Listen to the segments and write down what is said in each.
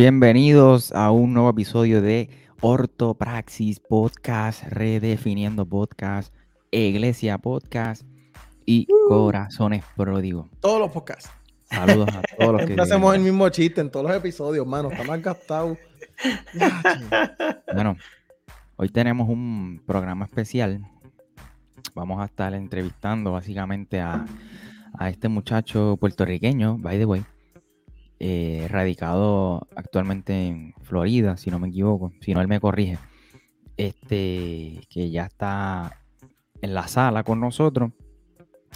Bienvenidos a un nuevo episodio de Ortopraxis Podcast, Redefiniendo Podcast, Iglesia Podcast y Uh. Corazones Pródigos. Todos los podcasts. Saludos a todos los que. Hacemos el mismo chiste en todos los episodios, mano. Está más gastado. Bueno, hoy tenemos un programa especial. Vamos a estar entrevistando básicamente a, a este muchacho puertorriqueño, by the way, eh, radicado actualmente en Florida, si no me equivoco, si no él me corrige, este, que ya está en la sala con nosotros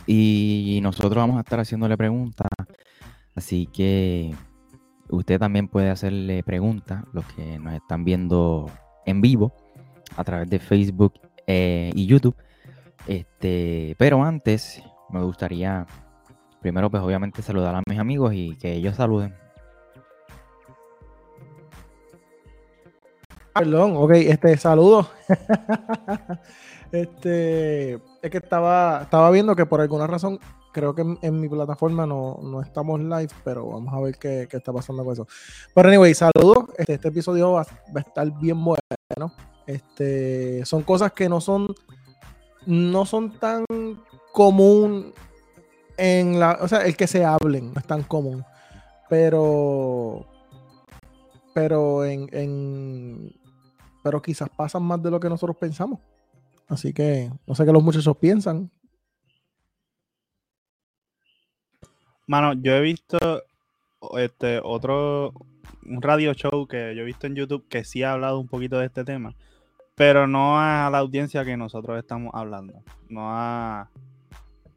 y nosotros vamos a estar haciéndole preguntas, así que usted también puede hacerle preguntas, los que nos están viendo en vivo a través de Facebook eh, y YouTube. Este, pero antes me gustaría primero pues obviamente saludar a mis amigos y que ellos saluden. Perdón, ok, este, saludos. este, es que estaba, estaba viendo que por alguna razón, creo que en, en mi plataforma no, no estamos live, pero vamos a ver qué, qué está pasando con eso. Pero anyway, saludos. Este, este episodio va, va a estar bien bueno. Este, son cosas que no son, no son tan común en la, o sea, el que se hablen no es tan común, pero, pero en, en pero quizás pasan más de lo que nosotros pensamos. Así que no sé qué los muchachos piensan. Mano, yo he visto este otro un radio show que yo he visto en YouTube que sí ha hablado un poquito de este tema, pero no a la audiencia que nosotros estamos hablando, no a,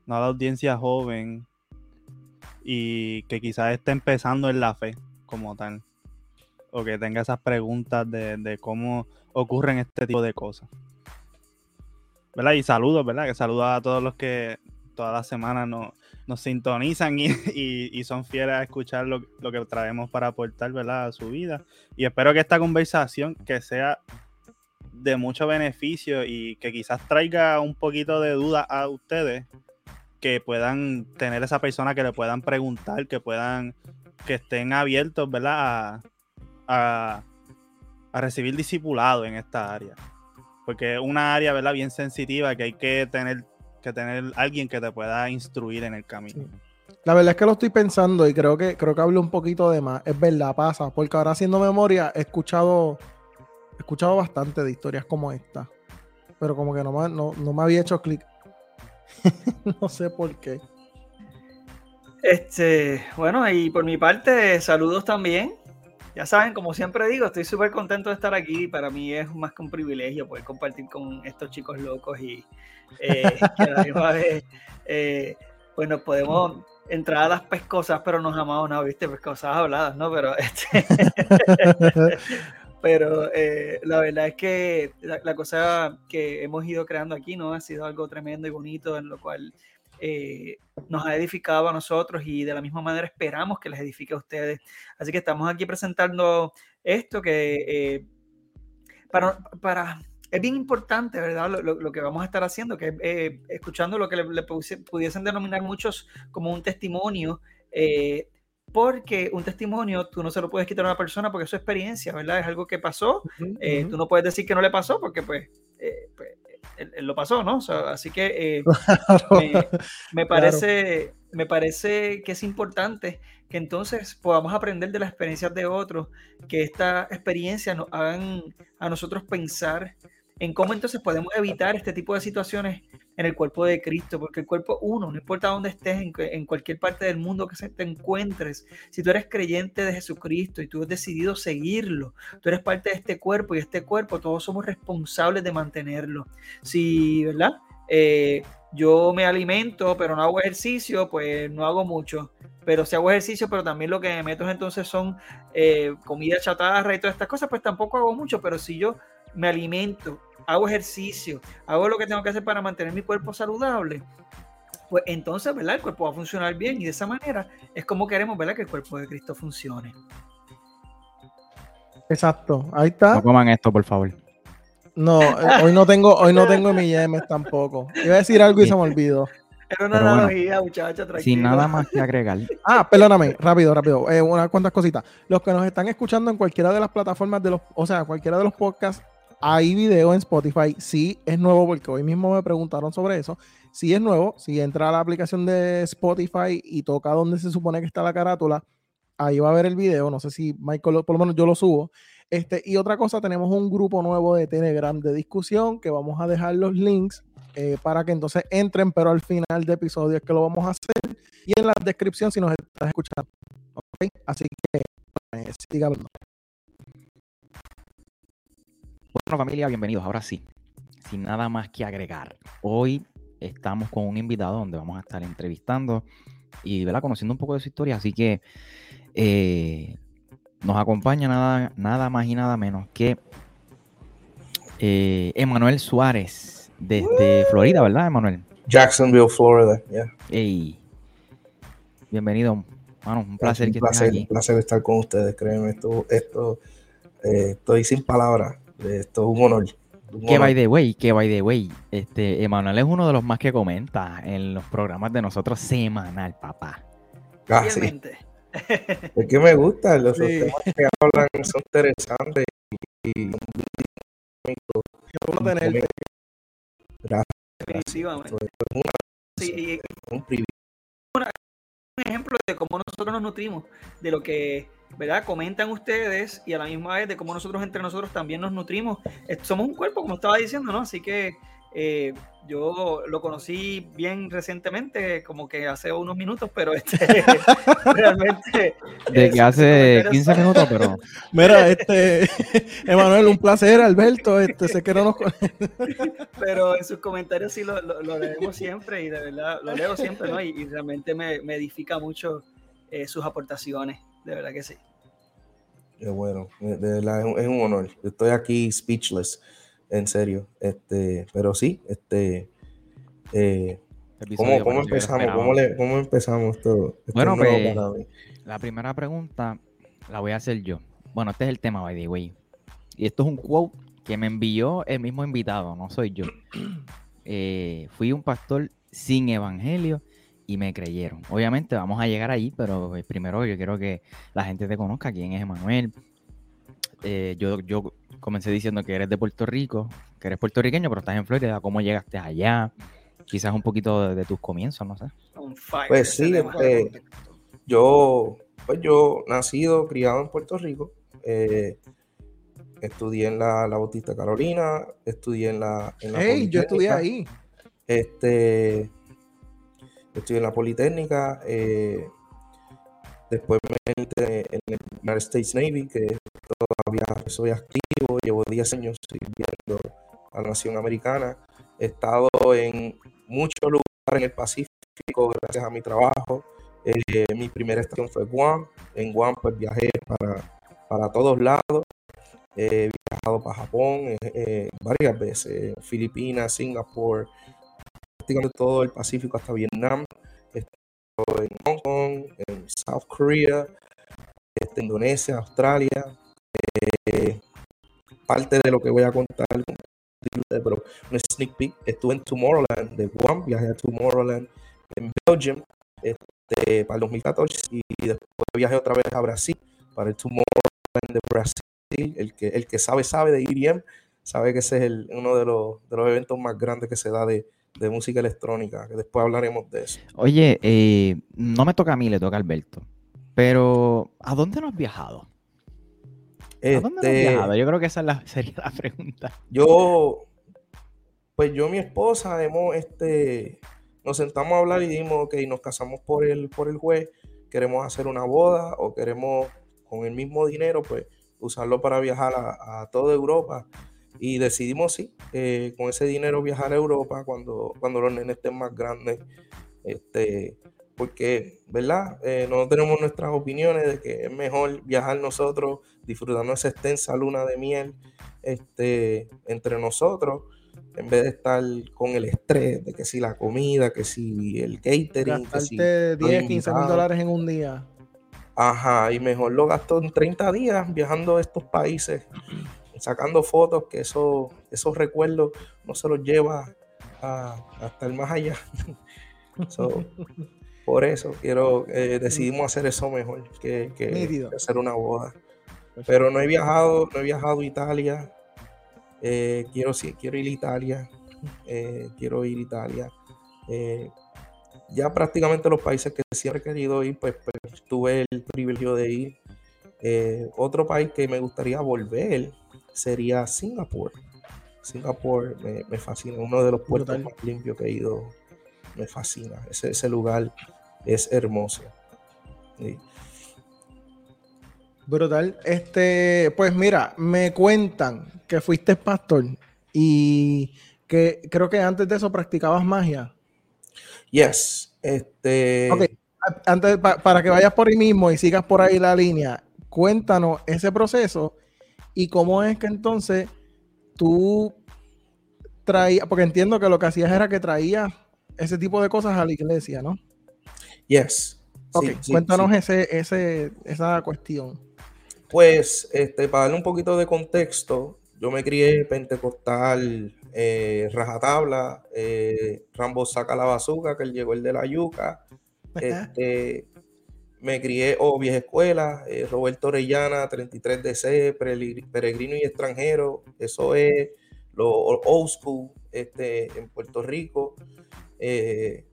no a la audiencia joven y que quizás esté empezando en la fe como tal, o que tenga esas preguntas de, de cómo ocurren este tipo de cosas. ¿Verdad? Y saludos, ¿verdad? Que saludos a todos los que todas las semanas nos, nos sintonizan y, y- son fieles a escuchar lo, lo que traemos para aportar, ¿verdad? A su vida. Y espero que esta conversación que sea de mucho beneficio y que quizás traiga un poquito de duda a ustedes, que puedan tener esa persona que le puedan preguntar, que puedan, que estén abiertos, ¿verdad? A, a, recibir discipulado en esta área. Porque es una área, ¿verdad? Bien sensitiva que hay que tener que tener alguien que te pueda instruir en el camino. La verdad es que lo estoy pensando y creo que creo que hablo un poquito de más. Es verdad, pasa, porque ahora haciendo memoria he escuchado escuchado bastante de historias como esta, pero como que no me, no, no me había hecho clic. no sé por qué. Este, bueno, y por mi parte, saludos también. Ya saben, como siempre digo, estoy súper contento de estar aquí. Para mí es más que un privilegio poder compartir con estos chicos locos y eh, que a la misma vez, eh, pues nos podemos entrar a las pescosas, pero nos amamos, ¿no? ¿Viste? Pescosas habladas, ¿no? Pero, este, pero eh, la verdad es que la, la cosa que hemos ido creando aquí, ¿no? Ha sido algo tremendo y bonito, en lo cual eh, nos ha edificado a nosotros y de la misma manera esperamos que les edifique a ustedes. Así que estamos aquí presentando esto que eh, para, para, es bien importante, ¿verdad? Lo, lo, lo que vamos a estar haciendo, que eh, escuchando lo que le, le pudiese- pudiesen denominar muchos como un testimonio. eh, porque un testimonio tú no se lo puedes quitar a una persona porque es su experiencia, ¿verdad? Es algo que pasó. eh, tú no puedes decir que no le pasó porque pues, eh, pues, él, él lo pasó, ¿no? O sea, así que eh, me, me parece, me parece que es importante que entonces podamos aprender de las experiencias de otros, que esta experiencia nos hagan a nosotros pensar en cómo entonces podemos evitar este tipo de situaciones en el cuerpo de Cristo, porque el cuerpo uno, no importa dónde estés, en, cualquier parte del mundo que se te encuentres, si tú eres creyente de Jesucristo y tú has decidido seguirlo, tú eres parte de este cuerpo y este cuerpo todos somos responsables de mantenerlo. Si, ¿verdad? Eh, yo me alimento, pero no hago ejercicio, pues no hago mucho. Pero si hago ejercicio, pero también lo que me meto entonces son eh, comida chatarra y todas estas cosas, pues tampoco hago mucho. Pero si yo me alimento, hago ejercicio, hago lo que tengo que hacer para mantener mi cuerpo saludable, pues entonces, ¿verdad? El cuerpo va a funcionar bien y de esa manera es como queremos, ¿verdad? Que el cuerpo de Cristo funcione. Exacto, ahí está. No coman esto, por favor. No, eh, hoy no tengo, hoy no tengo mi yemes tampoco. Iba a decir algo y se me olvidó. Era una Pero bueno, analogía, muchacha, tranquilo. Sin nada más que agregar. Ah, perdóname, rápido, rápido. Eh, unas cuantas cositas. Los que nos están escuchando en cualquiera de las plataformas de los, o sea, cualquiera de los podcasts, hay video en Spotify. Sí es nuevo, porque hoy mismo me preguntaron sobre eso. Sí es nuevo. Si entra a la aplicación de Spotify y toca donde se supone que está la carátula, ahí va a ver el video. No sé si Michael, por lo menos yo lo subo. Este, y otra cosa, tenemos un grupo nuevo de Telegram de discusión que vamos a dejar los links eh, para que entonces entren, pero al final de episodio es que lo vamos a hacer y en la descripción si nos estás escuchando. ¿ok? Así que eh, siga hablando. Bueno, familia, bienvenidos. Ahora sí, sin nada más que agregar. Hoy estamos con un invitado donde vamos a estar entrevistando y ¿verdad? conociendo un poco de su historia. Así que eh, nos acompaña nada, nada más y nada menos que eh, Emanuel Suárez desde Florida, ¿verdad, Emanuel? Jacksonville, Florida. Yeah. Bienvenido, mano. Un placer un que placer, estés un placer estar con ustedes, créeme. Esto, esto eh, estoy sin palabras. Esto es un honor. un Que honor. by the way, que by the way, este, Emanuel es uno de los más que comenta en los programas de nosotros semanal, papá. Ah, sí. Fielmente. Es que me gusta, los Sí. temas que hablan son interesantes y tenerte. gracias. Definitivamente. Una- Sí, un privilegio. un ejemplo de cómo nosotros nos nutrimos, de lo que ¿verdad? comentan ustedes y a la misma vez de cómo nosotros entre nosotros también nos nutrimos. Eh, Somos un cuerpo, como estaba diciendo, ¿no? Así que eh, yo lo conocí bien recientemente, como que hace unos minutos, pero este, realmente... De que sus hace comentarios 15 son- minutos, pero Mira, este, Emanuel, un placer, Alberto. Este, sé que no nos con- pero en sus comentarios sí lo, lo- lo leemos siempre y de verdad lo leo siempre, ¿no? Y, y realmente me, me edifica mucho eh, sus aportaciones, de verdad que sí. Qué bueno, de verdad es un, es un honor. Yo estoy aquí speechless, en serio. Este, pero sí, este, eh, ¿cómo, cómo empezamos? ¿Cómo, le- cómo empezamos? Esto Bueno, pues. La primera pregunta la voy a hacer yo. Bueno, este es el tema, by the way. Y esto es un quote que me envió el mismo invitado, no soy yo. Eh, fui un pastor sin evangelio y me creyeron. Obviamente vamos a llegar ahí, pero eh, primero yo quiero que la gente te conozca quién es Emanuel. Eh, yo, yo comencé diciendo que eres de Puerto Rico, que eres puertorriqueño, pero estás en Florida. ¿Cómo llegaste allá? Quizás un poquito de, de tus comienzos, no sé. Pues sí, este, yo, pues yo nacido, criado en Puerto Rico, eh, estudié en la, la Bautista Carolina, estudié en la, en la Hey, yo estudié ahí. Este, estudié en la Politécnica, eh, después me entré en el United States Navy, que todavía soy activo, llevo 10 años sirviendo a la nación americana. He estado en muchos lugares en el Pacífico gracias a mi trabajo. Eh, mi primera estación fue Guam. En Guam pues viajé para, para todos lados. He viajado para Japón eh, varias veces, Filipinas, Singapur, prácticamente todo el Pacífico hasta Vietnam. En Hong Kong, en South Korea, este, Indonesia, Australia. Eh, parte de lo que voy a contar, pero un sneak peek. Estuve en Tomorrowland de Guam, viajé a Tomorrowland en Belgium este, para el 2014 y después viajé otra vez a Brasil para el Tomorrowland de Brasil. El que, el que sabe, sabe de EDM, sabe que ese es el, uno de los, de los eventos más grandes que se da de, de música electrónica, que después hablaremos de eso. Oye, eh, no me toca a mí, le toca a Alberto. Pero, ¿a dónde no has viajado? ¿A dónde no has Este, viajado? Yo creo que esa es la, sería la pregunta. Yo, pues yo y mi esposa hemos, este, nos sentamos a hablar y dijimos, ok, nos casamos por el, por el juez, queremos hacer una boda o queremos con el mismo dinero, pues usarlo para viajar a, a toda Europa. Y decidimos, sí, eh, con ese dinero viajar a Europa cuando, cuando los nenes estén más grandes. Este, porque, ¿verdad? Eh, nosotros tenemos nuestras opiniones de que es mejor viajar nosotros, disfrutando esa extensa luna de miel este, entre nosotros, en vez de estar con el estrés de que si la comida, que si el catering, que si Gastarte 10, 15 mil dólares en un día. Ajá, y mejor lo gasto en 30 días viajando a estos países, sacando fotos, que eso, esos recuerdos no se los lleva a- hasta el más allá. So, por eso quiero, eh, decidimos hacer eso mejor que, hacer una boda. Pero no he viajado, no he viajado a Italia. Eh, quiero, sí, quiero ir a Italia. eh, quiero ir a Italia. Ya prácticamente los países que siempre he querido ir, pues, pues, tuve el privilegio de ir. Otro país que me gustaría volver sería Singapur. Singapur me, me fascina, uno de los puertos más limpios que he ido. Me fascina. Ese, ese lugar es hermoso. Sí. Brutal. Este, pues mira, me cuentan que fuiste pastor y que creo que antes de eso practicabas magia. Yes. Este, Ok, a- antes pa- para que vayas por ahí mismo y sigas por ahí la línea, cuéntanos ese proceso y cómo es que entonces tú traías, porque entiendo que lo que hacías era que traías ese tipo de cosas a la iglesia, ¿no? Yes. Ok, Sí, cuéntanos sí. Ese, ese, esa cuestión. Pues, este, para darle un poquito de contexto, yo me crié pentecostal, eh, rajatabla, eh, Rambo saca la bazooka, que él llegó el de la yuca. Este, me crié, o vieja escuela, eh, Roberto Orellana, 33DC, Pereli- peregrino y extranjero, eso es lo old school este, en Puerto Rico. Eh,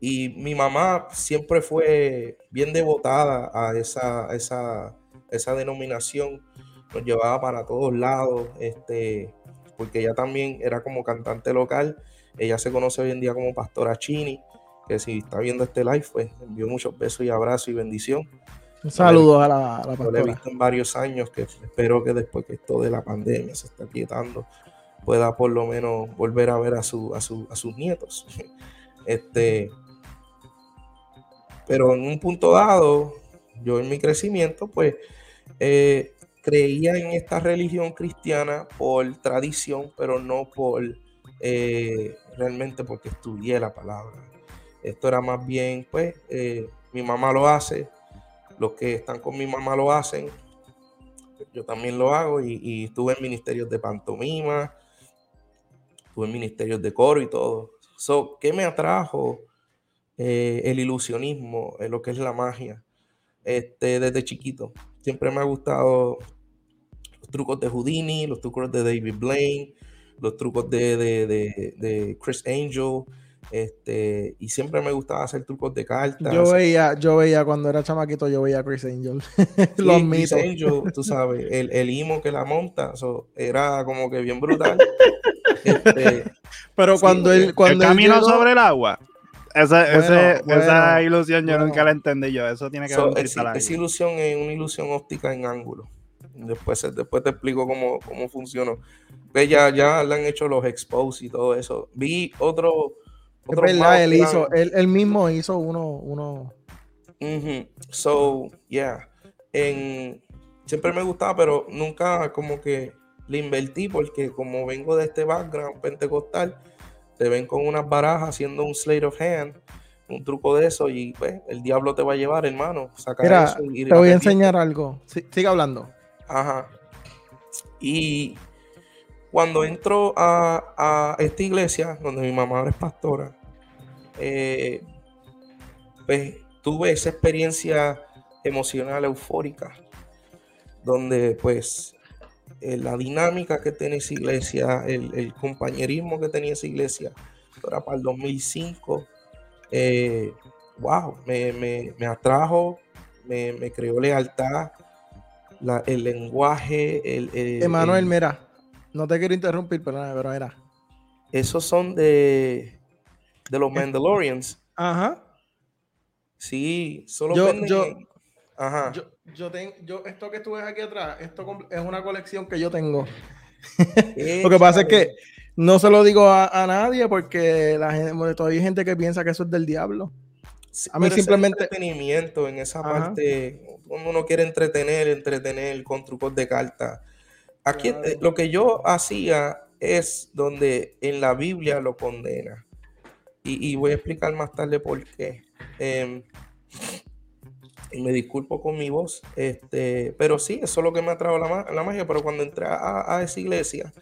y mi mamá siempre fue bien devotada a esa, esa, esa denominación, nos llevaba para todos lados, este, porque ella también era como cantante local, ella se conoce hoy en día como Pastora Chini, que si está viendo este live, pues envío muchos besos y abrazos y bendición. Un saludo a la, a la No la he pastora. visto en varios años, que espero que después que esto de la pandemia se está quietando, pueda por lo menos volver a ver a, su, a, su- a sus nietos. Este, pero en un punto dado, yo en mi crecimiento, pues eh, creía en esta religión cristiana por tradición, pero no por eh, realmente porque estudié la palabra. Esto era más bien, pues, eh, mi mamá lo hace, los que están con mi mamá lo hacen, yo también lo hago y, y estuve en ministerios de pantomima, estuve en ministerios de coro y todo. So, ¿Qué me atrajo? Eh, el ilusionismo, eh, lo que es la magia, este, desde chiquito. Siempre me ha gustado los trucos de Houdini, los trucos de David Blaine, los trucos de, de- de- de Chris Angel, este, y siempre me gustaba hacer trucos de cartas. Yo veía, yo veía cuando era chamaquito, yo veía a Chris Angel. Sí, Los Chris mitos. Angel, tú sabes, el, el imo que la monta, so, era como que bien brutal. Este, Pero Sí, cuando el- él, el cuando él camino llegó- sobre el agua. Esa, Bueno, ese- bueno, esa ilusión yo bueno. nunca la entendí yo. Eso tiene que so, un es- esa ilusión es una ilusión óptica en ángulo. Después, después te explico cómo, cómo funcionó. Pues ya, ya le han hecho los expose y todo eso. Vi otro. Es verdad, él hizo, él, él mismo hizo uno, uno. So, yeah. En, siempre me gustaba, pero nunca como que le invertí porque como vengo de este background pentecostal, te ven con unas barajas haciendo un slate of hand, un truco de eso y pues el diablo te va a llevar, hermano. Saca Mira, eso y te voy a enseñar algo. Sí, sigue hablando. Ajá. Y cuando entro a, a esta iglesia, donde mi mamá ahora es pastora, eh, pues tuve esa experiencia emocional eufórica, donde pues eh, la dinámica que tenía esa iglesia, el, el compañerismo que tenía esa iglesia, era para el 2005, eh, wow, me, me- me atrajo, me, me creó lealtad, la- el lenguaje, el, el- Emanuel, el- mira, no te quiero interrumpir, perdóname, pero era. esos son de, de los Mandalorians. Ajá. Sí, solo Yo- venden yo- Ajá. Yo, yo tengo, yo, esto que tú ves aquí atrás, esto es una colección que yo tengo. Lo que pasa es que no se lo digo a, a nadie porque la gente, todavía hay gente que piensa que eso es del diablo. Sí, a mí simplemente- entretenimiento en esa Ajá. parte, uno quiere entretener, entretener con trucos de carta. Aquí eh, lo que yo hacía es donde en la Biblia lo condena. Y, y voy a explicar más tarde por qué. Em, y me disculpo con mi voz, este, pero sí, eso es lo que me ha traído la, la magia. Pero cuando entré a, a esa iglesia,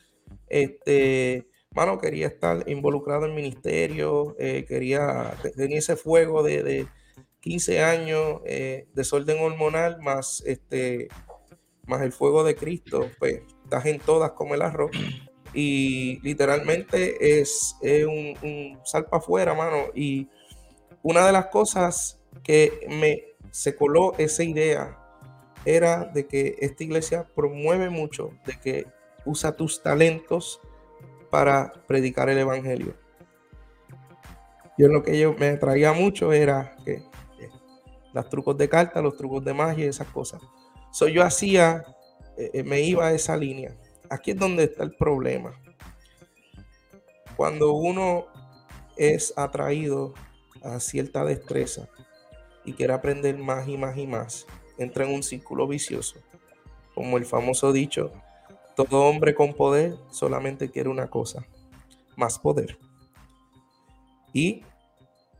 este, mano, quería estar involucrado en ministerio, eh, quería, tenía ese fuego de, de 15 años, eh, desorden hormonal, más, este, más el fuego de Cristo, pues estás en todas como el arroz. Y literalmente es, un, un sal para afuera, mano. Y una de las cosas que me se coló esa idea era de que esta iglesia promueve mucho de que usa tus talentos para predicar el evangelio. Yo lo que yo me traía mucho era que, los trucos de carta, los trucos de magia esas cosas. So, yo hacía, eh, eh, me iba a esa línea. Aquí es donde está el problema. Cuando uno es atraído a cierta destreza y quiere aprender más y más y más, entra en un círculo vicioso. Como el famoso dicho, todo hombre con poder solamente quiere una cosa, más poder. Y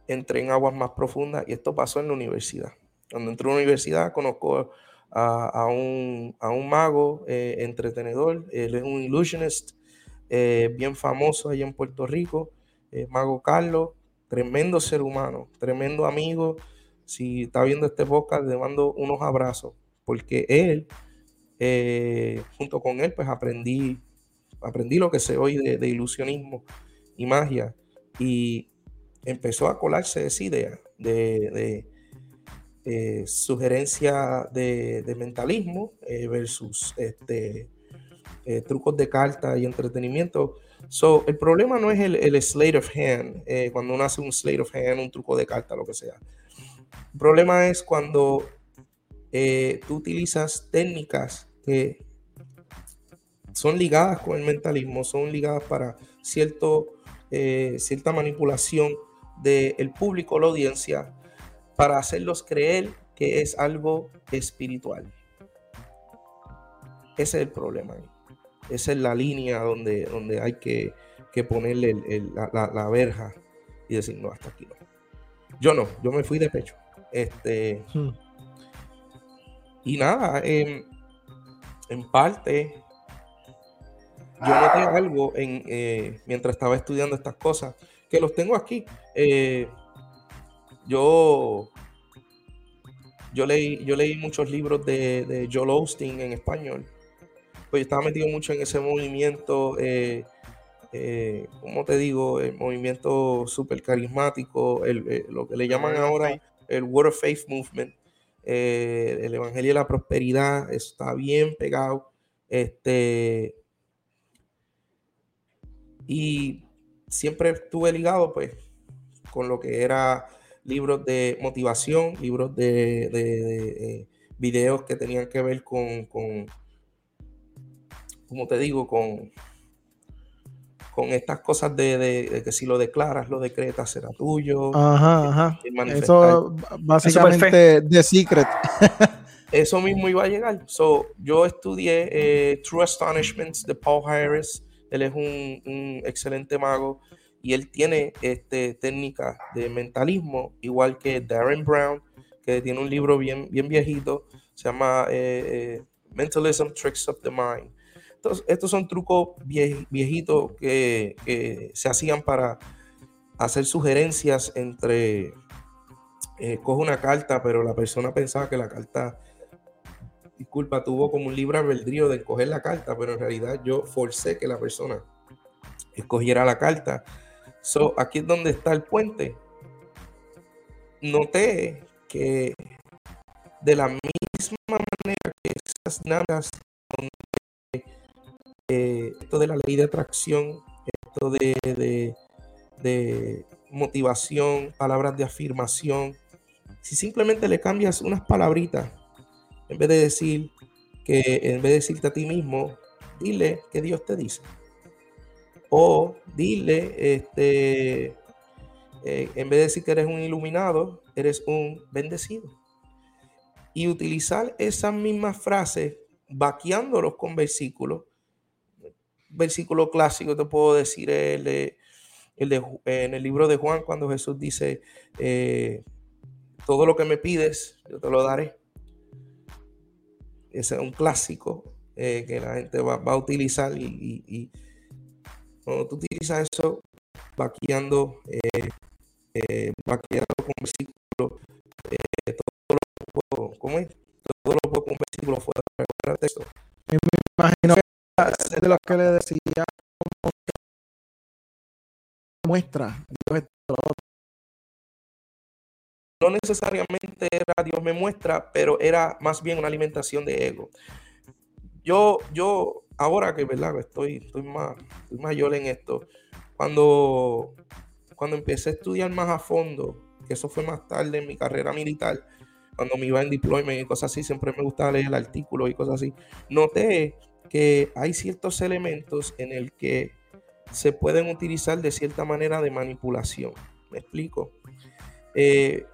entré en aguas más profundas y esto pasó en la universidad. Cuando entré a la universidad conozco a, un, mago eh, entretenedor, él es un illusionist eh, bien famoso allá en Puerto Rico, Mago Carlos, tremendo ser humano, tremendo amigo. Si está viendo este podcast, le mando unos abrazos, porque él eh, junto con él, pues aprendí, aprendí lo que sé hoy de, ilusionismo y magia. Y empezó a colarse esa idea de, eh, sugerencia de, mentalismo eh, versus este, trucos de carta y entretenimiento. So, el problema no es el, el slate of hand, cuando uno hace un slate of hand, un truco de carta, lo que sea. El problema es cuando tú utilizas técnicas que son ligadas con el mentalismo, son ligadas para cierto, eh, cierta manipulación del público, la audiencia, para hacerlos creer que es algo espiritual. Ese es el problema. Esa es la línea donde, donde hay que, ponerle la, verja y decir, no, hasta aquí no. Yo no, yo me fui de pecho. Este, hmm. Y nada, eh, en parte, yo noté algo en, eh, mientras estaba estudiando estas cosas, que los tengo aquí. Eh, yo, yo, leí, yo leí muchos libros de, de Joel Osteen en español. Pues estaba metido mucho en ese movimiento, eh, como te digo? El movimiento súper carismático, lo que le llaman ahora el Word of Faith Movement. Eh, el Evangelio de la Prosperidad está bien pegado. Este, y siempre estuve ligado pues con lo que era libros de motivación, libros de, eh, videos que tenían que ver con, con como te digo, con con estas cosas de, que si lo declaras, lo decretas, será tuyo. Ajá, ajá. Eso básicamente de secret. Eso mismo iba a llegar. So, yo estudié eh, True Astonishments de Paul Harris. Él es un, excelente mago y él tiene este, técnica de mentalismo, igual que Darren Brown, que tiene un libro bien, bien viejito, se llama eh, eh, Mentalism Tricks of the Mind estos, son trucos viejitos que, se hacían para hacer sugerencias entre, eh, coge una carta, pero la persona pensaba que la carta, disculpa, tuvo como un libre albedrío de coger la carta, pero en realidad yo forcé que la persona escogiera la carta. So, aquí es donde está el puente. Noté que de la misma manera que esas naves eh, esto de la ley de atracción, esto de, de, motivación, palabras de afirmación, si simplemente le cambias unas palabritas, en vez de decir que, en vez de decirte a ti mismo, dile que Dios te dice. O dile, este, eh, en vez de decir que eres un iluminado, eres un bendecido. Y utilizar esas mismas frases, vaqueándolos con versículos, versículo clásico te puedo decir el de, el en el libro de Juan cuando Jesús dice, eh, todo lo que me pides, yo te lo daré. Ese es un clásico eh, que la gente va, a utilizar y, Cuando tú utilizas eso, vaqueando, eh, eh, vaqueando con versículos, eh, todo lo puedo, ¿cómo es? Todo lo puedo con versículo fuera, fuera de texto. Me imagino que de los que le decía muestra Dios no necesariamente era Dios me muestra, pero era más bien una alimentación de ego. Yo, yo, ahora que verdad, estoy, estoy más, estoy mayor en esto, cuando, cuando empecé a estudiar más a fondo, que eso fue más tarde en mi carrera militar, cuando me iba en deployment y cosas así, siempre me gustaba leer artículos y cosas así, noté que hay ciertos elementos en el que se pueden utilizar de cierta manera de manipulación. ¿Me explico? Eh,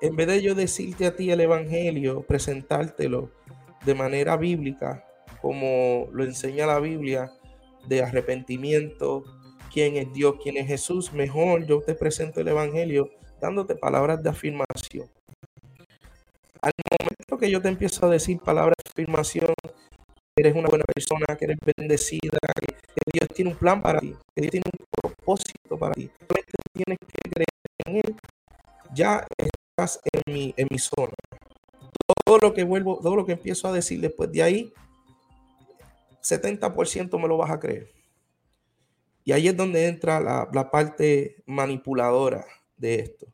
en vez de yo decirte a ti el Evangelio, presentártelo de manera bíblica, como lo enseña la Biblia, de arrepentimiento, quién es Dios, quién es Jesús, mejor yo te presento el Evangelio dándote palabras de afirmación. Al momento que yo te empiezo a decir palabras de afirmación, eres una buena persona, que eres bendecida, que, que Dios tiene un plan para ti, que Dios tiene un propósito para ti. Solamente tienes que creer en Él. Ya estás en mi, en mi zona. Todo lo que vuelvo, todo lo que empiezo a decir después de ahí, 70% me lo vas a creer. Y ahí es donde entra la, la parte manipuladora de esto.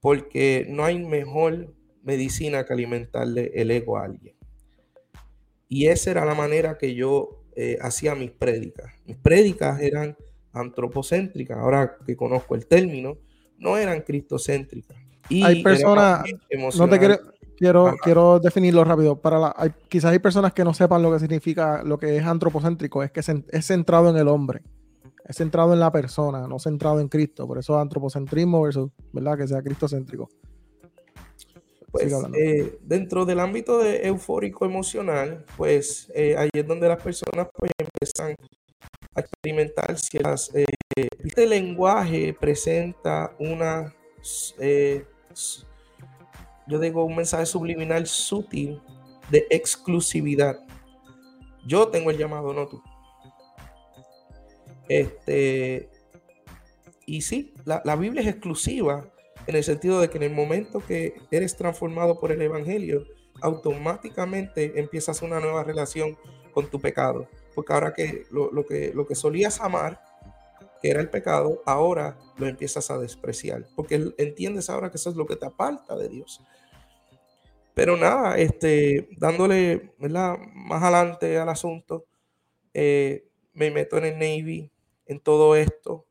Porque no hay mejor medicina que alimentarle el ego a alguien. Y esa era la manera que yo eh, hacía mis prédicas. Mis prédicas eran antropocéntricas, ahora que conozco el término, no eran cristocéntricas. Y Hay personas, No te emocional. quiero, quiero, quiero definirlo rápido. Para la, hay- quizás hay personas que no sepan lo que significa, lo que es antropocéntrico, es que es centrado en el hombre, es centrado en la persona, no centrado en Cristo. Por eso antropocentrismo versus, ¿verdad? Que sea cristocéntrico. Pues eh, dentro del ámbito de eufórico emocional, pues eh, ahí es donde las personas pues empiezan a experimentar ciertas... eh, este lenguaje presenta una, yo digo, un mensaje subliminal sutil de exclusividad. Yo tengo el llamado, no tú. Este, y sí, la, la Biblia es exclusiva en el sentido de que en el momento que eres transformado por el Evangelio, automáticamente empiezas una nueva relación con tu pecado. Porque ahora que lo, lo que lo que solías amar, que era el pecado, ahora lo empiezas a despreciar. Porque entiendes ahora que eso es lo que te aparta de Dios. Pero nada, este, dándole ¿verdad? más adelante al asunto, eh, me meto en el Navy, en todo esto.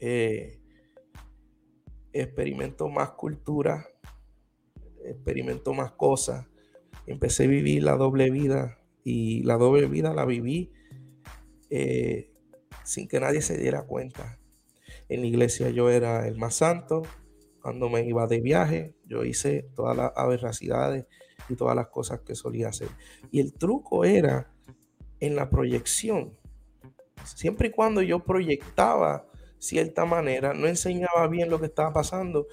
eh, experimento más cultura, experimento más cosas. Empecé a vivir la doble vida y la doble vida la viví eh, sin que nadie se diera cuenta. En la iglesia yo era el más santo. Cuando me iba de viaje, yo hice todas las aberracidades y todas las cosas que solía hacer. Y el truco era en la proyección. Siempre y cuando yo proyectaba cierta manera, no enseñaba bien lo que estaba pasando,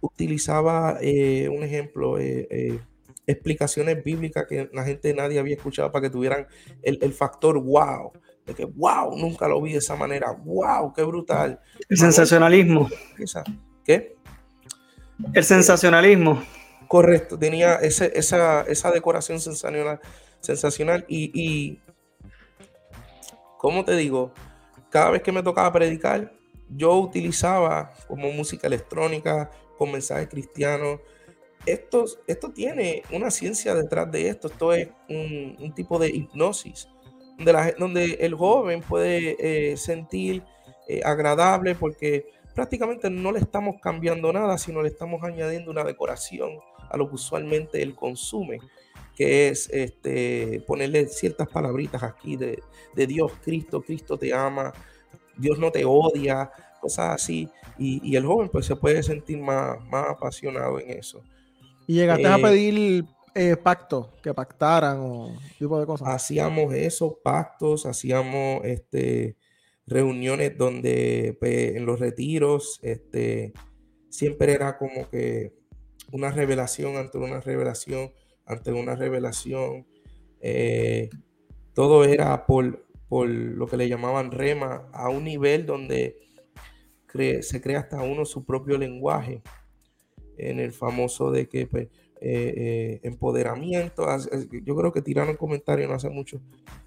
utilizaba eh, un ejemplo, eh, eh, explicaciones bíblicas que la gente nadie había escuchado para que tuvieran el, el factor wow, de que wow, nunca lo vi de esa manera, wow, qué brutal. El sensacionalismo. ¿Qué? El sensacionalismo. Correcto, tenía ese- esa, esa decoración sensacional, sensacional y, y, ¿cómo te digo? Cada vez que me tocaba predicar, yo utilizaba como música electrónica, con mensajes cristianos. Esto, esto tiene una ciencia detrás de esto, esto es un, un tipo de hipnosis, donde, la, donde el joven puede eh, sentir eh, agradable porque prácticamente no le estamos cambiando nada, sino le estamos añadiendo una decoración a lo que usualmente él consume, que es este, ponerle ciertas palabritas aquí de, de Dios, Cristo, Cristo te ama, Dios no te odia, cosas así, y, y el joven pues se puede sentir más, más apasionado en eso. Y llegaste a Eh, pedir eh, pacto, que pactaran o tipo de cosas. hacíamos esos pactos, hacíamos este, reuniones donde pues, en los retiros este, siempre era como que una revelación ante una revelación, ante una revelación. eh, todo era por, por lo que le llamaban rema a un nivel donde se crea hasta uno su propio lenguaje en el famoso de que pues, eh, eh, empoderamiento, yo creo que tiraron comentarios no hace mucho,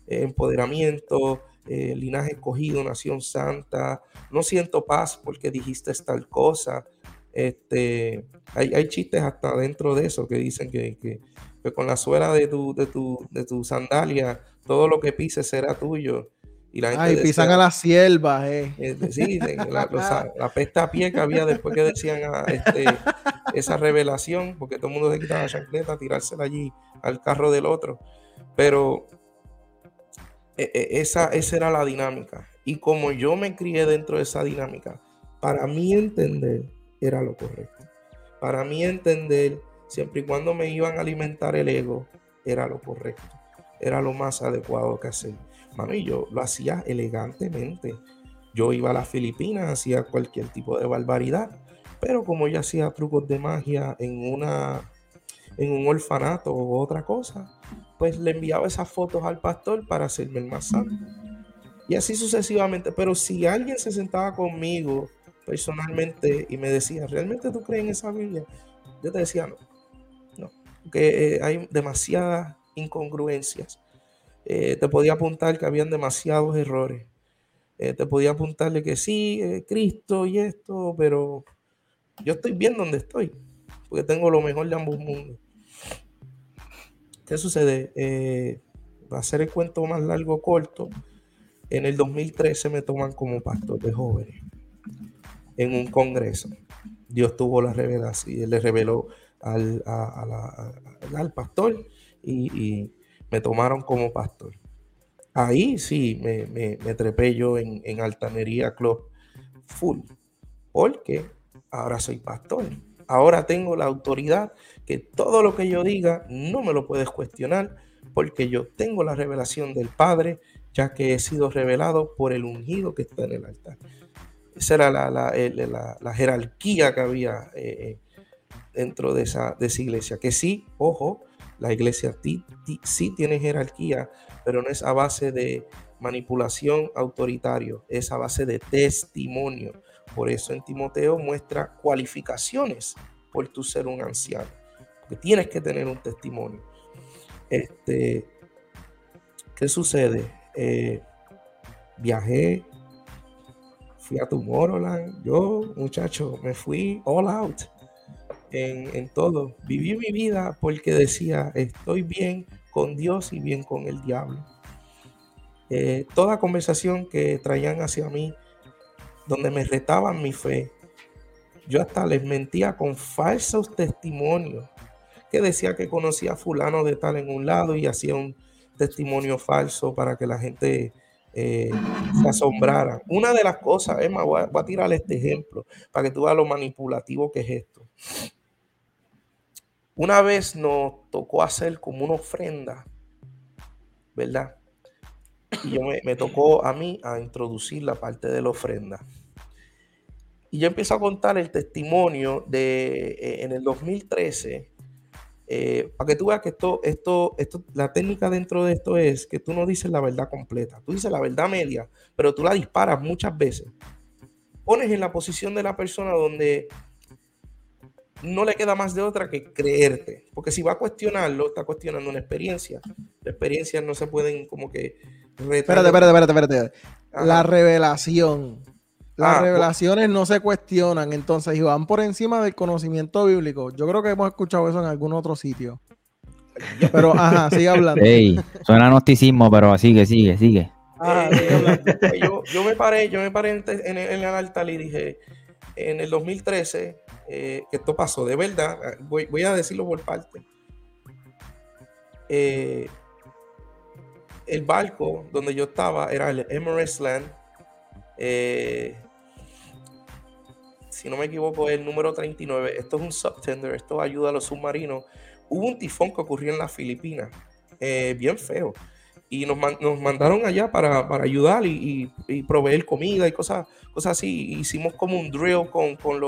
eh, empoderamiento, linaje escogido, nación santa, no siento paz porque dijiste tal cosa. Este, hay, hay chistes hasta dentro de eso que dicen que, que, con la suela de tu, de, tu, de tu sandalia, todo lo que pises será tuyo. Y la Ay, pisan a las siervas, eh. sí, la, la, pesta a pie que había después que decían a, este, esa revelación, porque todo el mundo se quitaba la chancleta, tirársela allí al carro del otro. Pero e, e, esa, esa era la dinámica. Y como yo me crié dentro de esa dinámica, para mí entender era lo correcto. Para mí entender, siempre y cuando me iban a alimentar el ego, era lo correcto. Era lo más adecuado que hacer Yo lo hacía elegantemente. Yo iba a las Filipinas, hacía cualquier tipo de barbaridad, pero como yo hacía trucos de magia en una en un orfanato o otra cosa, pues le enviaba esas fotos al pastor para hacerme el más santo. Y así sucesivamente. Pero si alguien se sentaba conmigo personalmente y me decía, ¿realmente tú crees en esa Biblia? Yo te decía, no, no, porque eh, hay demasiadas incongruencias. Eh, te podía apuntar que habían demasiados errores. Eh, te podía apuntarle que sí, eh, Cristo y esto, pero yo estoy bien donde estoy, porque tengo lo mejor de ambos mundos. ¿Qué sucede? va a ser el cuento más largo corto. En el 2013 me toman como pastor de jóvenes en un congreso. Dios tuvo la revelación, y le reveló al, al pastor y me tomaron como pastor. Ahí sí me, me, trepé yo en, Altanería Club full, porque ahora soy pastor. Ahora tengo la autoridad que todo lo que yo diga no me lo puedes cuestionar, porque yo tengo la revelación del Padre, ya que he sido revelado por el ungido que está en el altar. Esa era la, jerarquía que había eh, eh, dentro de esa, de esa iglesia. Que sí, ojo, la iglesia sí tiene jerarquía, pero no es a base de manipulación autoritario, es a base de testimonio. Por eso en Timoteo muestra cualificaciones por tu ser un anciano, que tienes que tener un testimonio. Este, ¿Qué sucede? Eh, viajé, fui a Tomorrowland, yo muchacho me fui all out en, todo. Viví mi vida porque decía, estoy bien con Dios y bien con el diablo. Eh, toda conversación que traían hacia mí, donde me retaban mi fe, yo hasta les mentía con falsos testimonios, que decía que conocía a fulano de tal en un lado y hacía un testimonio falso para que la gente eh, se asombrara. Una de las cosas, Emma, voy a, voy a tirarle este ejemplo para que tú veas lo manipulativo que es esto. Una vez nos tocó hacer como una ofrenda, ¿verdad? Y yo me, tocó a mí a introducir la parte de la ofrenda. Y yo empiezo a contar el testimonio de eh, en el 2013, eh, para que tú veas que esto, esto, esto, la técnica dentro de esto es que tú no dices la verdad completa, tú dices la verdad media, pero tú la disparas muchas veces. Pones en la posición de la persona donde no le queda más de otra que creerte. Porque si va a cuestionarlo, está cuestionando una experiencia. Las experiencias no se pueden como que... Espérate, espérate, espérate, espérate. La revelación. Las ah, revelaciones no se cuestionan, entonces, y van por encima del conocimiento bíblico. Yo creo que hemos escuchado eso en algún otro sitio. Pero, ajá, sigue hablando. suena gnosticismo, pero sigue, sigue, sigue. Ah, yo, me paré, yo me paré en, en el altar y dije, en el 2013 eh, esto pasó, de verdad, ah, voy, a decirlo por parte. Eh, el barco donde yo estaba era el Emirates Land. Eh, si no me equivoco, el número 39. Esto es un subtender, esto ayuda a los submarinos. Hubo un tifón que ocurrió en las Filipinas, bien feo y nos, mandaron allá para, ayudar y, proveer comida y cosas, cosas así. Hicimos como un drill con, con,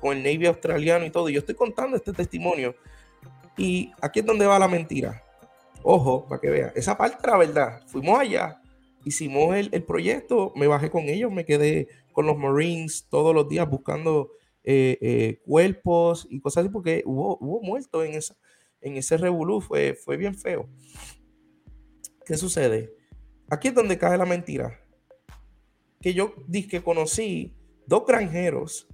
con el Navy australiano y todo. Y yo estoy contando este testimonio. Y aquí es donde va la mentira. Ojo, para que vea. Esa parte era verdad. Fuimos allá hicimos el, el proyecto, me bajé con ellos, me quedé con los Marines todos los días buscando eh, eh, cuerpos y cosas así, porque hubo, hubo muertos en, esa, en ese revolú, fue, fue bien feo. ¿Qué sucede? Aquí es donde cae la mentira. Que yo dije que conocí dos granjeros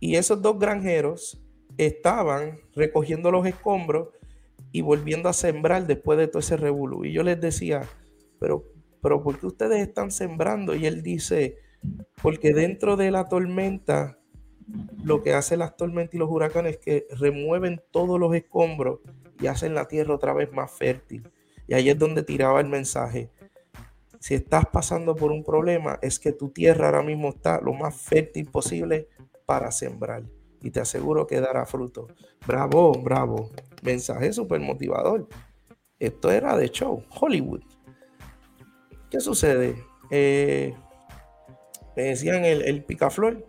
y esos dos granjeros estaban recogiendo los escombros y volviendo a sembrar después de todo ese revolú. Y yo les decía, pero, pero ¿por qué ustedes están sembrando? Y él dice, porque dentro de la tormenta, lo que hacen las tormentas y los huracanes es que remueven todos los escombros y hacen la tierra otra vez más fértil. Y ahí es donde tiraba el mensaje. Si estás pasando por un problema, es que tu tierra ahora mismo está lo más fértil posible para sembrar. Y te aseguro que dará fruto. Bravo, bravo. Mensaje súper motivador. Esto era de show, Hollywood. ¿Qué sucede? Eh, me decían el, el picaflor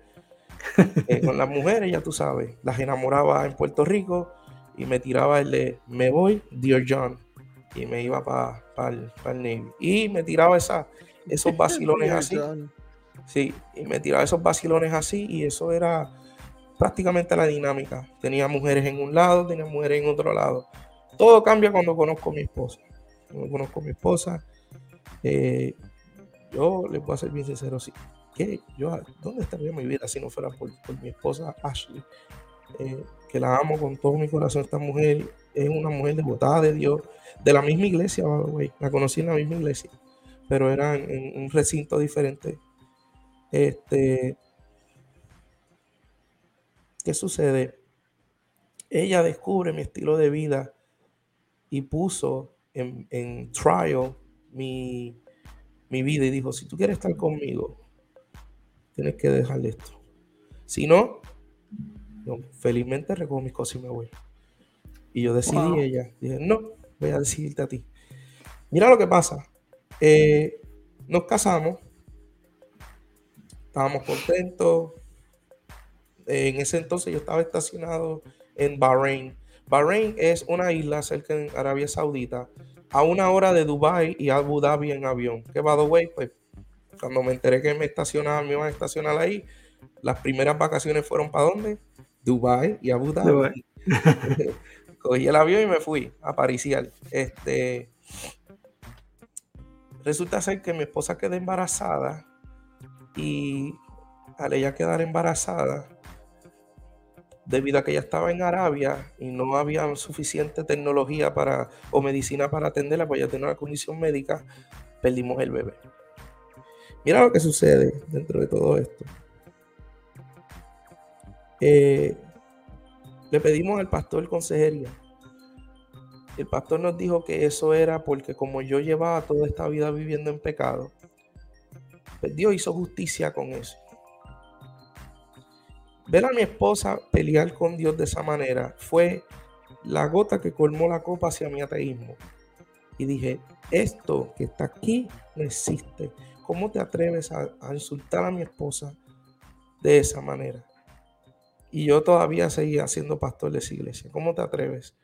eh, con las mujeres, ya tú sabes. Las enamoraba en Puerto Rico y me tiraba el de me voy, Dear John y me iba para el, Navy. Y me tiraba esa, esos vacilones así. Sí, y me tiraba esos vacilones así y eso era prácticamente la dinámica. Tenía mujeres en un lado, tenía mujeres en otro lado. Todo cambia cuando conozco a mi esposa. Cuando conozco a mi esposa, eh, yo les voy a ser bien sincero, sí. ¿Qué? Yo, ¿Dónde estaría mi vida si no fuera por, mi esposa Ashley? Eh, que la amo con todo mi corazón. Esta mujer es una mujer devotada de Dios, de la misma iglesia, la conocí en la misma iglesia, pero era en, un recinto diferente. Este, ¿Qué sucede? Ella descubre mi estilo de vida y puso en, trial mi, mi vida y dijo, si tú quieres estar conmigo, tienes que dejarle esto. Si no, felizmente recojo mis cosas y me voy. Y yo decidí ella. Dije, no, voy a decidirte a ti. Mira lo que pasa. Eh, nos casamos. Estábamos contentos. En ese entonces yo estaba estacionado en Bahrein. Bahrein es una isla cerca de Arabia Saudita, a una hora de Dubai y Abu Dhabi en avión. Que by the way, pues cuando me enteré que me estacionaban, me iban a estacionar ahí, las primeras vacaciones fueron para dónde? Dubai y Abu Dhabi. Cogí el avión y me fui a Parisial. Este, resulta ser que mi esposa quedó embarazada y al ella quedar embarazada, debido a que ella estaba en Arabia y no había suficiente tecnología para o medicina para atenderla, pues ella tenía una condición médica, perdimos el bebé. Mira lo que sucede dentro de todo esto. Eh, le pedimos al pastor consejería. El pastor nos dijo que eso era porque como yo llevaba toda esta vida viviendo en pecado, pues Dios hizo justicia con eso. Ver a mi esposa pelear con Dios de esa manera fue la gota que colmó la copa hacia mi ateísmo. Y dije, esto que está aquí no existe. ¿Cómo te atreves a, a insultar a mi esposa de esa manera? Y yo todavía seguía siendo pastor de esa iglesia. ¿Cómo te atreves?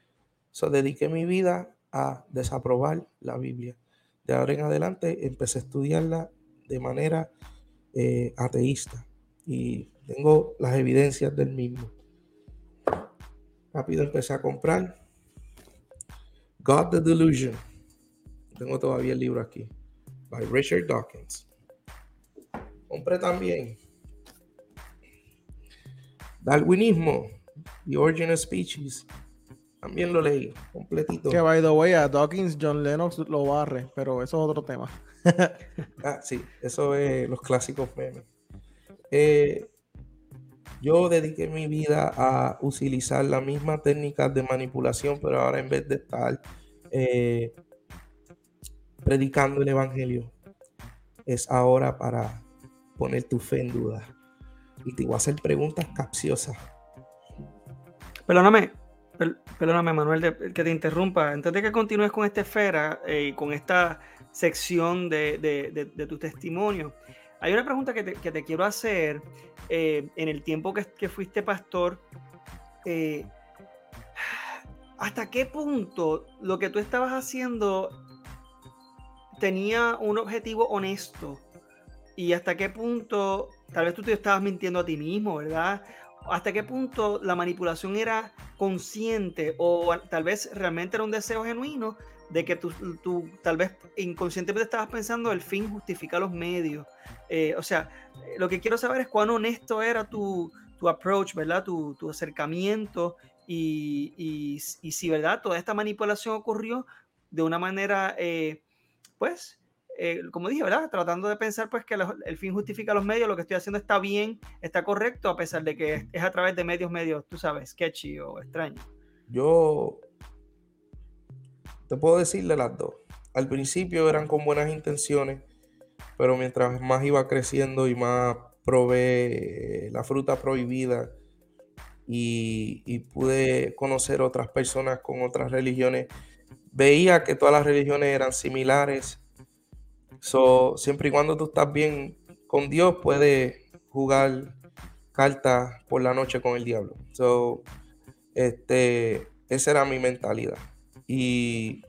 So, dediqué mi vida a desaprobar la Biblia. De ahora en adelante empecé a estudiarla de manera eh, ateísta y tengo las evidencias del mismo. Rápido empecé a comprar God the Delusion. Tengo todavía el libro aquí. By Richard Dawkins. Compré también Darwinismo, The Origin of Species. También lo leí completito. Que by the way, a Dawkins John Lennox lo barre, pero eso es otro tema. ah, sí, eso es los clásicos memes. Eh, yo dediqué mi vida a utilizar la misma técnica de manipulación, pero ahora en vez de estar eh, predicando el evangelio, es ahora para poner tu fe en duda y te voy a hacer preguntas capciosas. Perdóname, perdóname Manuel, que te interrumpa. Antes de que continúes con esta esfera y eh, con esta sección de, tu testimonio, hay una pregunta que te, quiero hacer. Eh, en el tiempo que, fuiste pastor, eh, ¿hasta qué punto lo que tú estabas haciendo tenía un objetivo honesto y hasta qué punto, tal vez tú te estabas mintiendo a ti mismo, ¿verdad? Hasta qué punto la manipulación era consciente o tal vez realmente era un deseo genuino de que tú, tú tal vez inconscientemente estabas pensando el fin justifica los medios. Eh, o sea, lo que quiero saber es cuán honesto era tu, tu approach, ¿verdad? Tu, tu acercamiento y, y, y, si, ¿verdad? Toda esta manipulación ocurrió de una manera, eh, pues, eh, como dije, ¿verdad? Tratando de pensar pues que el fin justifica los medios, lo que estoy haciendo está bien, está correcto, a pesar de que es, a través de medios, medios, tú sabes, sketchy o extraño. Yo te puedo decir de las dos. Al principio eran con buenas intenciones, pero mientras más iba creciendo y más probé la fruta prohibida y, y pude conocer otras personas con otras religiones, veía que todas las religiones eran similares So, siempre y cuando tú estás bien con Dios, puedes jugar cartas por la noche con el diablo. So, este, esa era mi mentalidad. Y,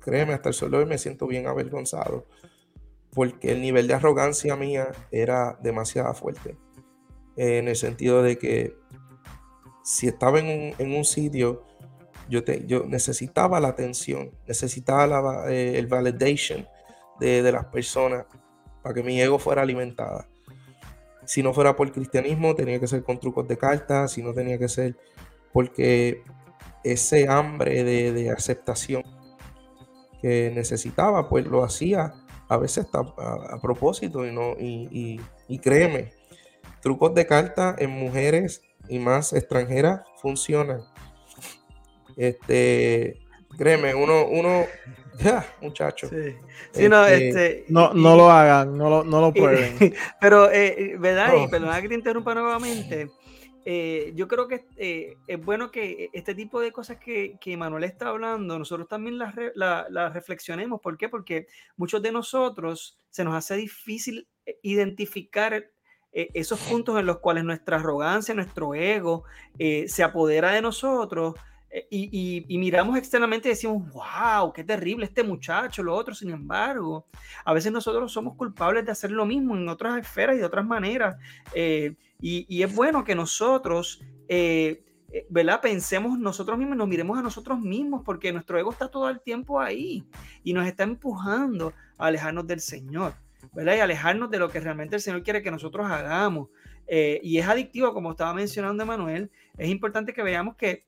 créeme, hasta el sol me siento bien avergonzado. Porque el nivel de arrogancia mía era demasiado fuerte. En el sentido de que si estaba en un, sitio, yo, te, yo necesitaba la atención, necesitaba la, eh, el validation de, las personas para que mi ego fuera alimentada. Si no fuera por cristianismo, tenía que ser con trucos de cartas, si no tenía que ser porque ese hambre de, aceptación que necesitaba, pues lo hacía a veces a, propósito y, no, y, y, créeme, trucos de cartas en mujeres y más extranjeras funcionan. Este, créeme, uno, uno ya, muchacho. Sí. no, este, este no, no lo hagan, no lo, no lo prueben. pero, eh, ¿verdad? Y perdona que te interrumpa nuevamente. Eh, yo creo que eh, es bueno que este tipo de cosas que, que Manuel está hablando, nosotros también las, las reflexionemos. ¿Por qué? Porque muchos de nosotros se nos hace difícil identificar esos puntos en los cuales nuestra arrogancia, nuestro ego se apodera de nosotros eh, y, miramos externamente y decimos, wow, qué terrible este muchacho, lo otro, sin embargo, a veces nosotros somos culpables de hacer lo mismo en otras esferas y de otras maneras. Eh, y, es bueno que nosotros, eh, ¿verdad? Pensemos nosotros mismos, nos miremos a nosotros mismos, porque nuestro ego está todo el tiempo ahí y nos está empujando a alejarnos del Señor, ¿verdad? Y alejarnos de lo que realmente el Señor quiere que nosotros hagamos. y es adictivo, como estaba mencionando Manuel, es importante que veamos que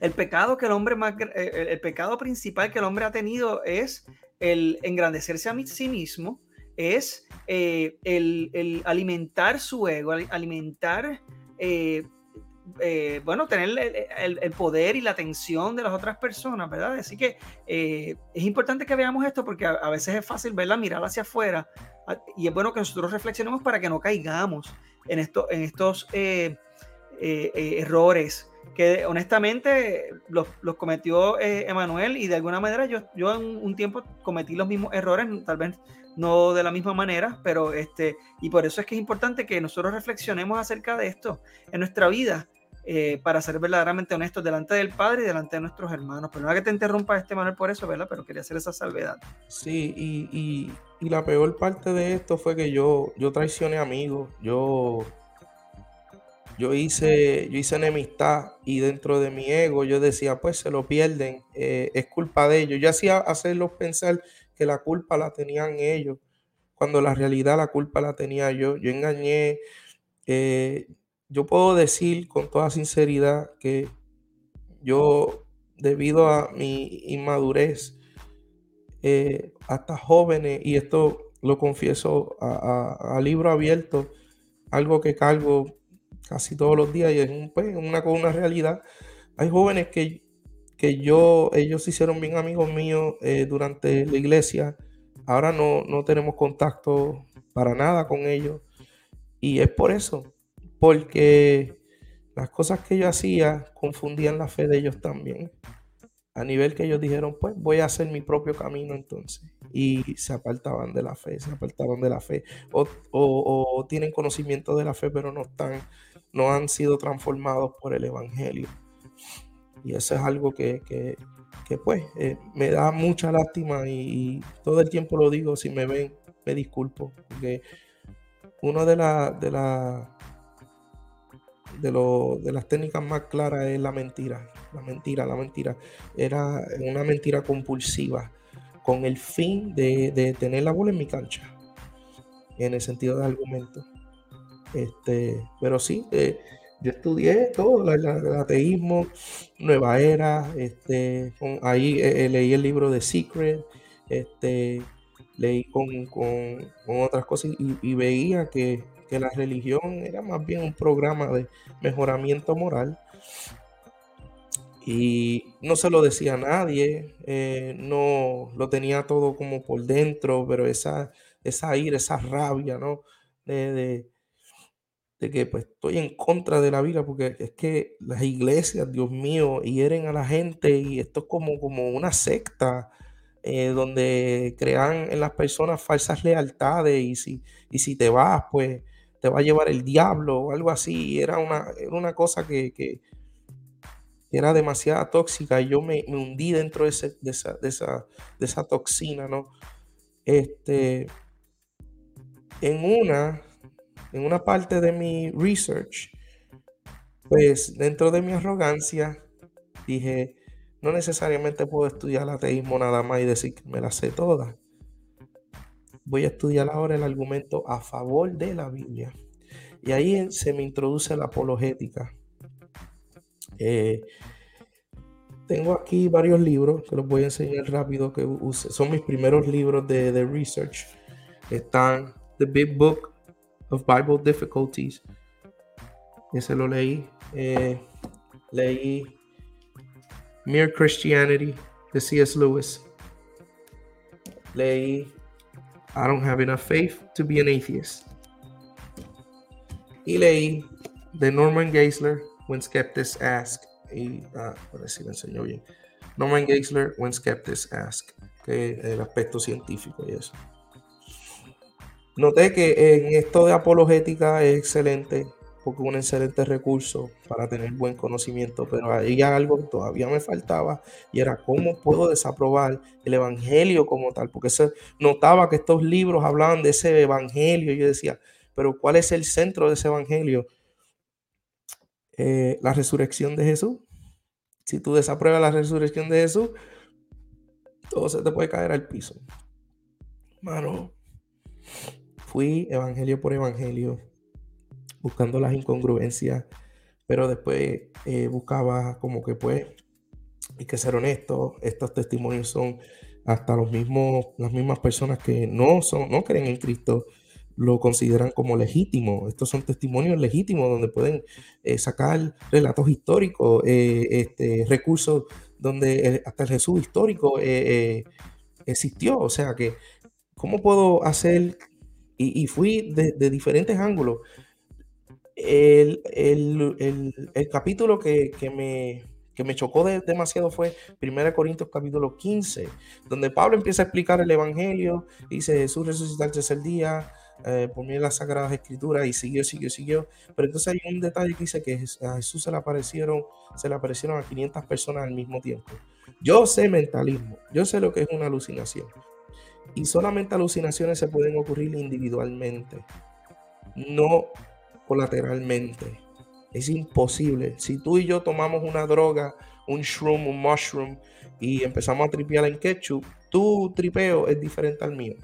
el pecado que el hombre más, eh, el, pecado principal que el hombre ha tenido es el engrandecerse a sí mismo, es eh, el, alimentar su ego, alimentar, eh, bueno, tener el, poder y la atención de las otras personas, ¿verdad? Así que es importante que veamos esto porque a, veces es fácil verla, mirar hacia afuera y es bueno que nosotros reflexionemos para que no caigamos en, esto, en estos errores que honestamente los, cometió eh, Emanuel y de alguna manera yo, yo en un tiempo cometí los mismos errores, tal vez no de la misma manera, pero este, y por eso es que es importante que nosotros reflexionemos acerca de esto en nuestra vida eh, para ser verdaderamente honestos delante del Padre y delante de nuestros hermanos. Pero no que te interrumpa este Manuel por eso, ¿verdad? Pero quería hacer esa salvedad. Sí, y, y, y la peor parte de esto fue que yo, yo traicioné amigos, yo yo hice, yo hice enemistad y dentro de mi ego yo decía, pues se lo pierden, eh, es culpa de ellos. Yo hacía hacerlos pensar que la culpa la tenían ellos, cuando la realidad la culpa la tenía yo. Yo engañé. Eh, yo puedo decir con toda sinceridad que yo, debido a mi inmadurez, eh, hasta jóvenes, y esto lo confieso a, a libro abierto, algo que cargo casi todos los días y es pues, una, una realidad. Hay jóvenes que, que yo, ellos hicieron bien amigos míos eh, durante la iglesia. Ahora no, no tenemos contacto para nada con ellos. Y es por eso, porque las cosas que yo hacía confundían la fe de ellos también. A nivel que ellos dijeron, pues voy a hacer mi propio camino entonces. Y se apartaban de la fe, se apartaban de la fe. O, o tienen conocimiento de la fe, pero no están no han sido transformados por el Evangelio. Y eso es algo que, que pues eh, me da mucha lástima y, todo el tiempo lo digo, si me ven, me disculpo, porque una de, la- de, la- de, de las técnicas más claras es la mentira. La mentira, la mentira. Era una mentira compulsiva con el fin de, de tener la bola en mi cancha, en el sentido de argumento. Este, pero sí, eh, yo estudié todo, el ateísmo, Nueva Era, este, ahí eh, eh, leí el libro de Secret, este, leí con, con- con otras cosas y, veía que, que la religión era más bien un programa de mejoramiento moral. Y no se lo decía a nadie, no lo tenía todo como por dentro, pero esa, esa ira, esa rabia, ¿no? De- que pues estoy en contra de la vida, porque es que las iglesias, Dios mío, hieren a la gente y esto es como, como una secta eh, donde crean en las personas falsas lealtades y si, y si te vas, pues te va a llevar el diablo o algo así. Era una, era una cosa que, que- era demasiado tóxica y yo me, hundí dentro de, de esa, de, esa, de esa toxina, ¿no? Este, en una, en una parte de mi research, pues dentro de mi arrogancia, dije, no necesariamente puedo estudiar ateísmo nada más y decir que me la sé toda. Voy a estudiar ahora el argumento a favor de la Biblia. Y ahí se me introduce la apologética. Eh, tengo aquí varios libros que los voy a enseñar rápido que use. Son mis primeros libros de, de research. Están The Big Book of Bible Difficulties. Ese lo leí. Eh, leí Mere Christianity de C.S. Lewis. Leí I Don't Have Enough Faith to Be an Atheist. Y leí de Norman Geisler When Skeptics Ask. Ah, bien. Norman Geisler When Skeptics Ask. Que el aspecto científico y eso. Noté que en esto de apologética es excelente porque es un excelente recurso para tener buen conocimiento, pero hay algo que todavía me faltaba y era cómo puedo desaprobar el evangelio como tal, porque se notaba que estos libros hablaban de ese evangelio y yo decía, pero ¿cuál es el centro de ese evangelio? Eh, la resurrección de Jesús. Si tú desapruebas la resurrección de Jesús, todo se te puede caer al piso. Mano, fui evangelio por evangelio, buscando las incongruencias, pero después eh, buscaba como que pues, hay que ser honesto, estos testimonios son hasta los mismos, las mismas personas que no son, no creen en Cristo, lo consideran como legítimo. Estos son testimonios legítimos donde pueden eh, sacar relatos históricos, eh, este, recursos donde eh, hasta el Jesús histórico eh, eh, existió. O sea que, ¿cómo puedo hacer? Y, y fui de, de, diferentes ángulos. El, el, el, el capítulo que, que, me, que me chocó de, demasiado fue 1 Corintios capítulo 15, donde Pablo empieza a explicar el Evangelio, dice Jesús resucitó el tercer día, eh, por de las Sagradas Escrituras, y siguió, siguió, siguió. Pero entonces hay un detalle que dice que a Jesús se le aparecieron, se le aparecieron a 500 personas al mismo tiempo. Yo sé mentalismo, yo sé lo que es una alucinación. Y solamente alucinaciones se pueden ocurrir individualmente, no colateralmente. Es imposible. Si tú y yo tomamos una droga, un shroom, un mushroom, y empezamos a tripear en ketchup, tu tripeo es diferente al mío.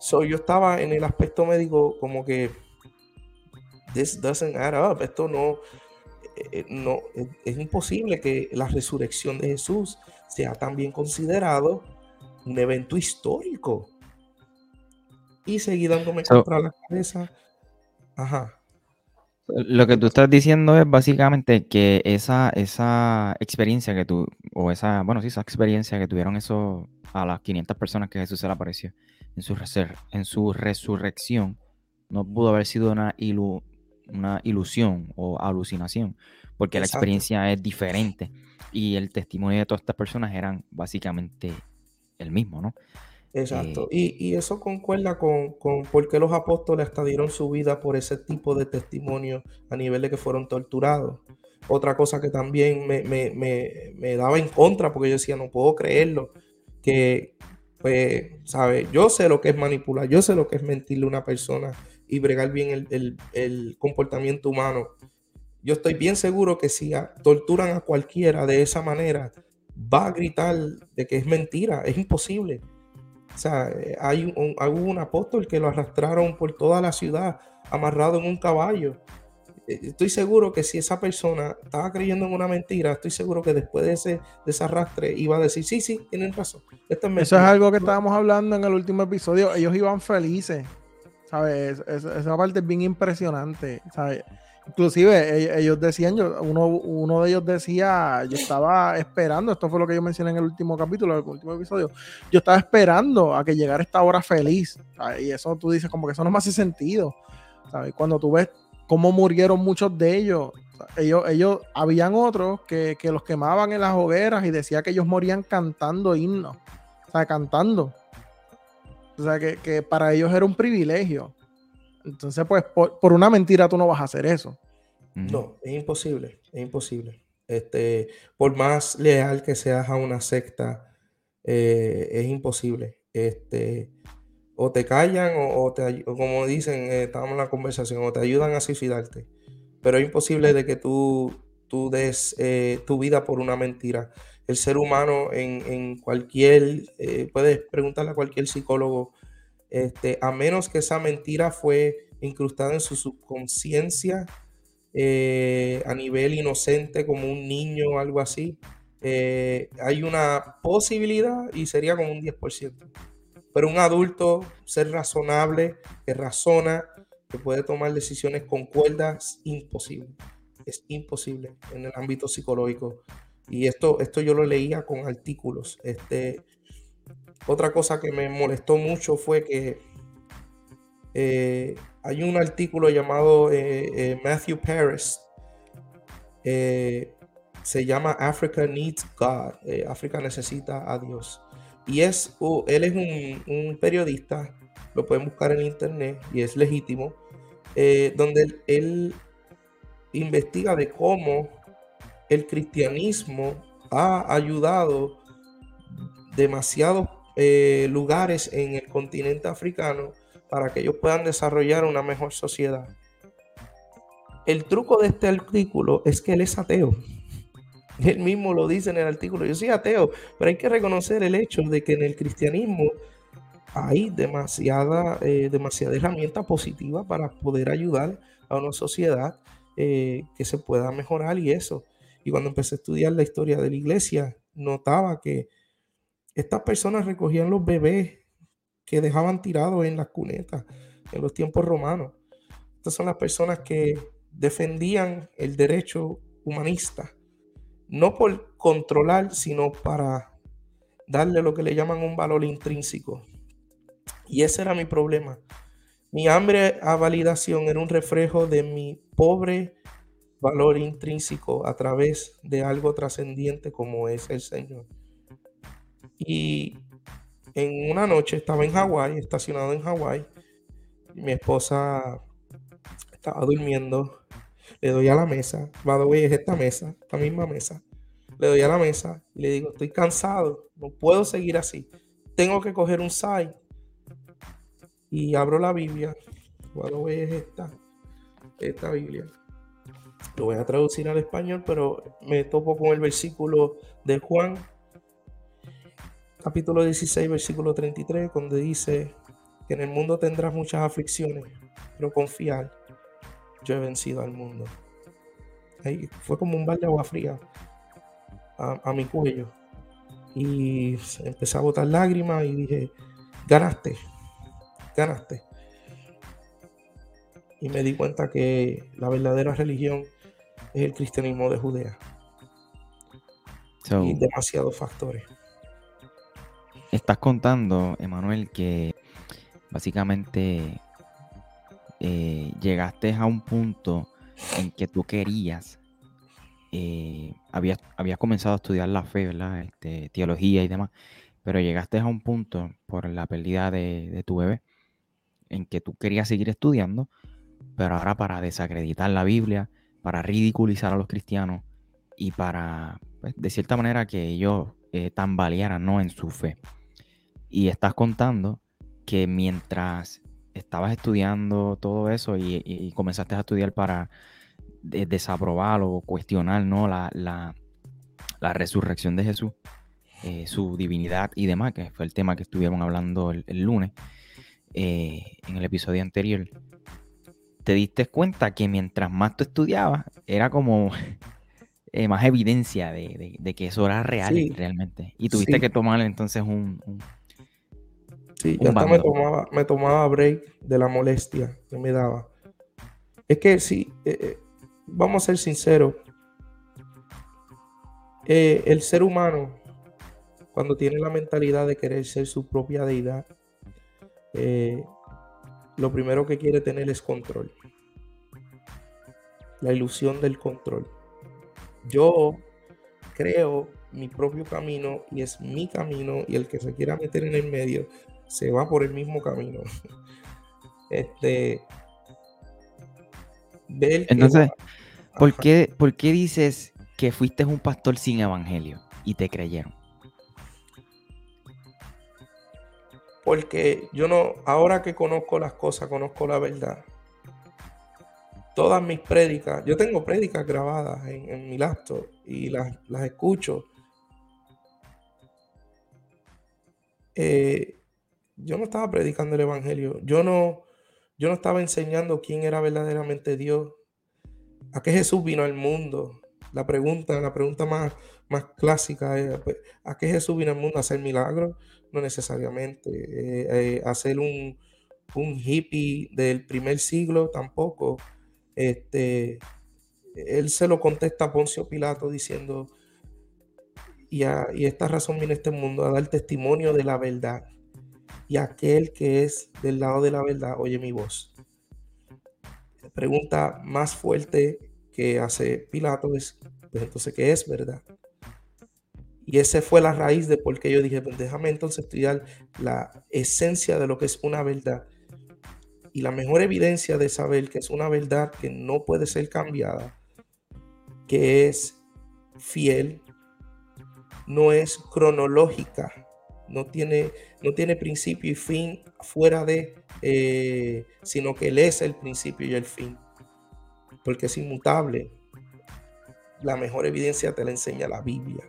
So, yo estaba en el aspecto médico como que this doesn't add up. Esto no, eh, no es, imposible que la resurrección de Jesús sea también considerado un evento histórico. Y seguí dándome so, contra la cabeza. Ajá. Lo que tú estás diciendo es básicamente que esa, esa experiencia que tú, o esa, bueno, sí, esa experiencia que tuvieron eso a las 500 personas que Jesús se le apareció en su, en su resurrección, no pudo haber sido una, ilu, una ilusión o alucinación, porque Exacto. la experiencia es diferente y el testimonio de todas estas personas eran básicamente el mismo, ¿no? Exacto. Eh, y, y, eso concuerda con, con por qué los apóstoles hasta dieron su vida por ese tipo de testimonio a nivel de que fueron torturados. Otra cosa que también me, me, me, me daba en contra, porque yo decía, no puedo creerlo, que, pues, ¿sabes? Yo sé lo que es manipular, yo sé lo que es mentirle a una persona y bregar bien el, el, el comportamiento humano. Yo estoy bien seguro que si a- torturan a cualquiera de esa manera, va a gritar de que es mentira, es imposible. O sea, eh, hay un, apóstol que lo arrastraron por toda la ciudad, amarrado en un caballo. Eh, Estoy seguro que si esa persona estaba creyendo en una mentira, estoy seguro que después de ese, de ese arrastre iba a decir, sí, sí, tienen razón. Esto es Eso es mentira". algo que estábamos hablando en el último episodio. Ellos iban felices. ¿Sabes? Es- es- esa parte es bien impresionante. ¿sabes? Inclusive e- ellos decían, yo, uno, uno de ellos decía, yo estaba esperando, esto fue lo que yo mencioné en el último capítulo, en el último episodio, yo estaba esperando a que llegara esta hora feliz. Y eso tú dices, como que eso no me hace sentido. ¿sabes? Cuando tú ves cómo murieron muchos de ellos, ellos, ellos, habían otros que, que los quemaban en las hogueras y decía que ellos morían cantando himnos, o sea, cantando. O sea, que, que para ellos era un privilegio. Entonces, pues, por, por una mentira tú no vas a hacer eso. No, es imposible, es imposible. Este, por más leal que seas a una secta, eh, es imposible. Este, o te callan o, o te, o como dicen, eh, estábamos en la conversación, o te ayudan a suicidarte. Pero es imposible de que tú, tú des eh, tu vida por una mentira. El ser humano en, en cualquier, eh, puedes preguntarle a cualquier psicólogo, este, a menos que esa mentira fue incrustada en su subconsciencia eh, a nivel inocente como un niño o algo así, eh, hay una posibilidad y sería como un 10%. Pero un adulto, ser razonable, que razona, que puede tomar decisiones con cuerdas, imposible. Es imposible en el ámbito psicológico. Y esto, esto yo lo leía con artículos. Este, otra cosa que me molestó mucho fue que eh, hay un artículo llamado eh, eh, Matthew Paris. se llama Africa Needs God. África necesita a Dios. Y es, él es un, periodista, lo pueden buscar en internet y es legítimo, donde él, él investiga de cómo el cristianismo ha ayudado demasiados eh, lugares en el continente africano para que ellos puedan desarrollar una mejor sociedad. El truco de este artículo es que él es ateo. Él mismo lo dice en el artículo. Yo soy ateo, pero hay que reconocer el hecho de que en el cristianismo hay demasiada, eh, demasiada herramienta positiva para poder ayudar a una sociedad eh, que se pueda mejorar y eso. Y cuando empecé a estudiar la historia de la iglesia, notaba que estas personas recogían los bebés que dejaban tirados en las cunetas en los tiempos romanos. Estas son las personas que defendían el derecho humanista, no por controlar, sino para darle lo que le llaman un valor intrínseco. Y ese era mi problema. Mi hambre a validación era un reflejo de mi pobre valor intrínseco a través de algo trascendiente como es el Señor. Y en una noche estaba en Hawái, estacionado en Hawái, mi esposa estaba durmiendo, le doy a la mesa, by es esta mesa, esta misma mesa, le doy a la mesa y le digo, estoy cansado, no puedo seguir así, tengo que coger un side. Y abro la Biblia, by es esta, esta Biblia. Lo voy a traducir al español, pero me topo con el versículo de Juan capítulo 16, versículo 33, donde dice que en el mundo tendrás muchas aflicciones, pero confiar, yo he vencido al mundo. Ahí fue como un balde de agua fría a, a mi cuello. Y empecé a botar lágrimas y dije, ganaste, ganaste. Y me di cuenta que la verdadera religión es el cristianismo de Judea. So, Y demasiados factores. Estás contando, Emanuel, que básicamente eh, llegaste a un punto en que tú querías, eh, habías, comenzado a estudiar la fe, ¿verdad? Este, teología y demás, pero llegaste a un punto por la pérdida de, de tu bebé en que tú querías seguir estudiando, pero ahora para desacreditar la Biblia, para ridiculizar a los cristianos y para, pues, de cierta manera, que ellos eh, tambalearan ¿no? en su fe. Y estás contando que mientras estabas estudiando todo eso y, comenzaste a estudiar para desaprobar o cuestionar ¿no? la, la, la resurrección de Jesús, eh, su divinidad y demás, que fue el tema que estuvieron hablando el, lunes eh, en el episodio anterior, te diste cuenta que mientras más tú estudiabas, era como eh, más evidencia de, que eso era real realmente. Y tuviste que tomar entonces un... sí, yo hasta me tomaba, me tomaba break de la molestia que me daba. Es que sí, vamos a ser sinceros, eh, el ser humano, cuando tiene la mentalidad de querer ser su propia deidad, eh, lo primero que quiere tener es control. La ilusión del control. Yo creo mi propio camino y es mi camino y el que se quiera meter en el medio se va por el mismo camino. Este. Entonces, ¿por qué, ¿por qué dices que fuiste un pastor sin evangelio y te creyeron? Porque yo no, ahora que conozco las cosas, conozco la verdad. Todas mis prédicas, yo tengo prédicas grabadas en, mi laptop y las, escucho. Eh, yo no estaba predicando el evangelio. Yo no, yo no estaba enseñando quién era verdaderamente Dios. A qué Jesús vino al mundo la pregunta, la pregunta más, más clásica es, pues, ¿a qué Jesús vino al mundo? ¿A hacer milagros? No necesariamente. Eh, eh, hacer un, hippie del primer siglo tampoco. Este, él se lo contesta a Poncio Pilato diciendo, y, y esta razón viene este mundo, a dar testimonio de la verdad. Y aquel que es del lado de la verdad, oye mi voz. Pregunta más fuerte que hace Pilato es, pues entonces, ¿qué es verdad? Y esa fue la raíz de por qué yo dije, pues déjame entonces estudiar la esencia de lo que es una verdad. Y la mejor evidencia de saber que es una verdad que no puede ser cambiada, que es fiel, no es cronológica, no tiene, no tiene principio y fin fuera de, eh, sino que Él es el principio y el fin. Porque es inmutable. La mejor evidencia te la enseña la Biblia.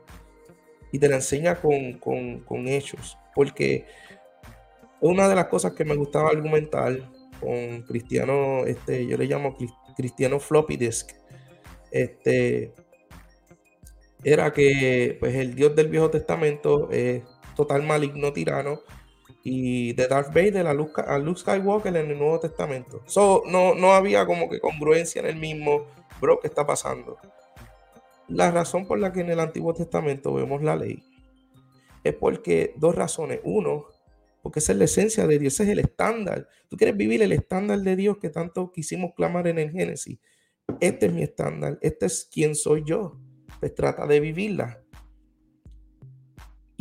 Y te la enseña con, hechos, porque una de las cosas que me gustaba argumentar con cristiano, este, yo le llamo cristiano floppy disk, este, era que pues el Dios del Viejo Testamento es total maligno tirano y de Darth Vader a Luke, a Luke Skywalker en el Nuevo Testamento. So, no, no había como que congruencia en el mismo, bro, ¿qué está pasando? La razón por la que en el Antiguo Testamento vemos la ley es porque dos razones. Uno, porque esa es la esencia de Dios, ese es el estándar. Tú quieres vivir el estándar de Dios que tanto quisimos clamar en el Génesis. Este es mi estándar, este es quien soy yo. Pues trata de vivirla.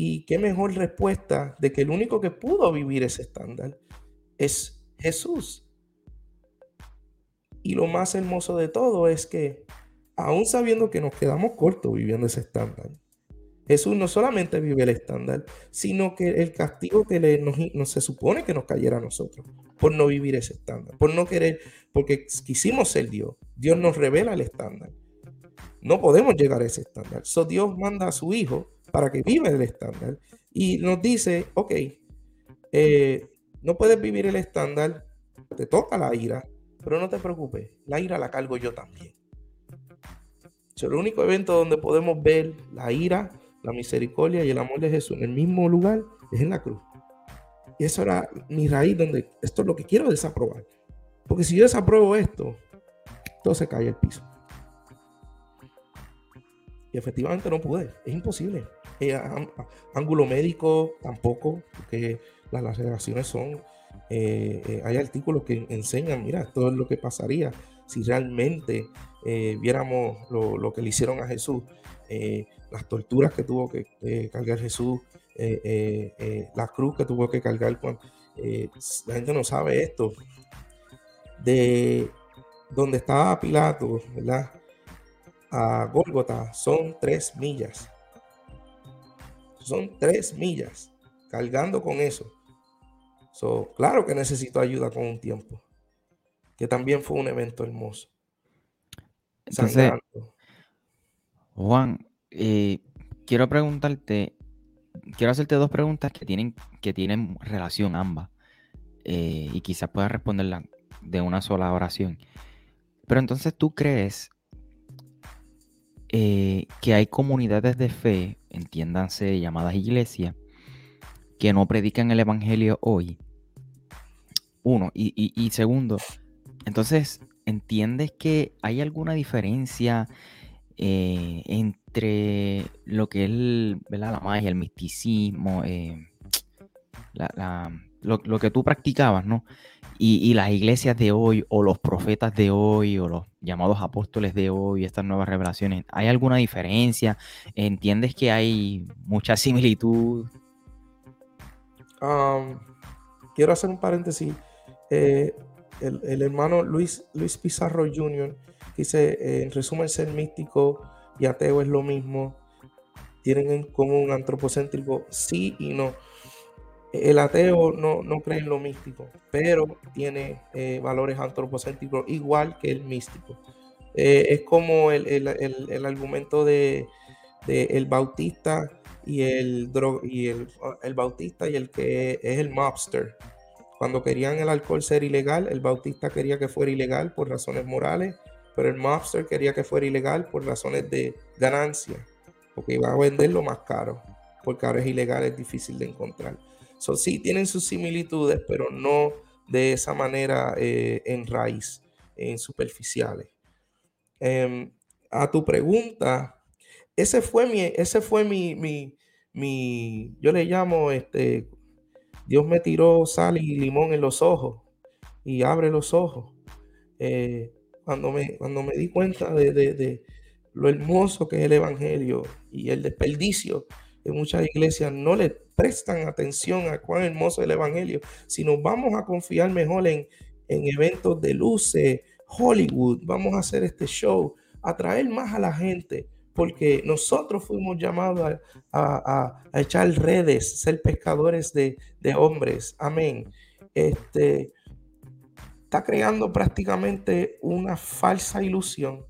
Y qué mejor respuesta de que el único que pudo vivir ese estándar es Jesús. Y lo más hermoso de todo es que, aún sabiendo que nos quedamos cortos viviendo ese estándar, Jesús no solamente vive el estándar, sino que el castigo que le, nos, se supone que nos cayera a nosotros por no vivir ese estándar, por no querer, porque quisimos ser Dios. Dios nos revela el estándar. No podemos llegar a ese estándar. So Dios manda a su Hijo para que viva el estándar. Y nos dice, ok, eh, no puedes vivir el estándar, te toca la ira, pero no te preocupes, la ira la cargo yo también. el único evento donde podemos ver la ira, la misericordia y el amor de Jesús en el mismo lugar es en la cruz. Y eso era mi raíz donde esto es lo que quiero desaprobar. Porque si yo desapruebo esto, todo se cae al piso. Y efectivamente no pude, es imposible. Eh, ángulo médico tampoco, porque las, relaciones son, eh, eh, hay artículos que enseñan, mira, esto es lo que pasaría si realmente viéramos lo, que le hicieron a Jesús, las torturas que tuvo que cargar Jesús, la cruz que tuvo que cargar cuando la gente no sabe esto, de donde estaba Pilato, ¿verdad? a Gólgota son tres millas. Son tres millas cargando con eso. So, claro que necesito ayuda con un tiempo. Que también fue un evento hermoso. Entonces. Juan, eh, quiero preguntarte, quiero hacerte dos preguntas que tienen, que tienen relación ambas. eh, y quizás puedas responderla de una sola oración. Pero entonces tú crees eh, que hay comunidades de fe, entiéndanse llamadas iglesias, que no predican el evangelio hoy. Uno. Y, segundo, entonces, ¿entiendes que hay alguna diferencia eh, entre lo que es el- la magia, el misticismo, eh, la- lo, lo que tú practicabas, ¿no? Y, las iglesias de hoy, o los profetas de hoy, o los llamados apóstoles de hoy, estas nuevas revelaciones, ¿hay alguna diferencia? ¿Entiendes que hay mucha similitud? Um, quiero hacer un paréntesis. Eh, el, el hermano Luis, Luis Pizarro Jr. dice, eh, en resumen, ser místico y ateo es lo mismo. Tienen en común antropocéntrico, sí y no. El ateo no, no cree en lo místico, pero tiene eh, valores antropocéntricos igual que el místico. Eh, es como el, el- el- el argumento de, de el bautista y el dro- y el, el bautista y el que es el mobster. Cuando querían el alcohol ser ilegal, el bautista quería que fuera ilegal por razones morales, pero el mobster quería que fuera ilegal por razones de ganancia, porque iba a venderlo más caro, porque ahora es ilegal, es difícil de encontrar. So, sí, tienen sus similitudes, pero no de esa manera eh, en raíz, en superficiales. Em, a tu pregunta, ese fue mi, ese fue mi, mi, mi, yo le llamo, este, Dios me tiró sal y limón en los ojos y abre los ojos. Eh, cuando, me, cuando me di cuenta de, de- de lo hermoso que es el Evangelio y el desperdicio que muchas iglesias no le prestan atención a cuán hermoso es el Evangelio, si nos vamos a confiar mejor en, en eventos de luces, Hollywood, vamos a hacer este show, atraer más a la gente, porque nosotros fuimos llamados a, a- a- echar redes, ser pescadores de, de hombres. Amén. Este está creando prácticamente una falsa ilusión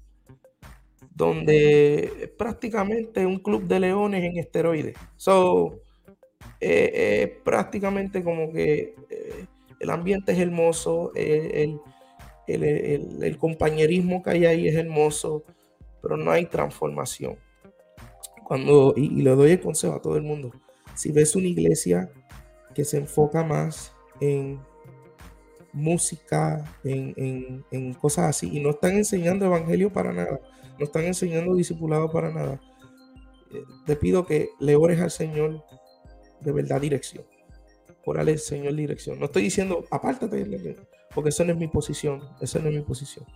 donde prácticamente un club de leones en esteroides. So, eh, eh, prácticamente como que eh, el ambiente es hermoso, el- el compañerismo que hay ahí es hermoso, pero no hay transformación. Cuando, y, y le doy el consejo a todo el mundo, si ves una iglesia que se enfoca más en música, en, en- en cosas así, y no están enseñando evangelio para nada, no están enseñando discipulado para nada, eh, te pido que le ores al Señor de verdad dirección. Órale al Señor dirección. No estoy diciendo apártate, porque eso no es mi posición, eso no es mi posición.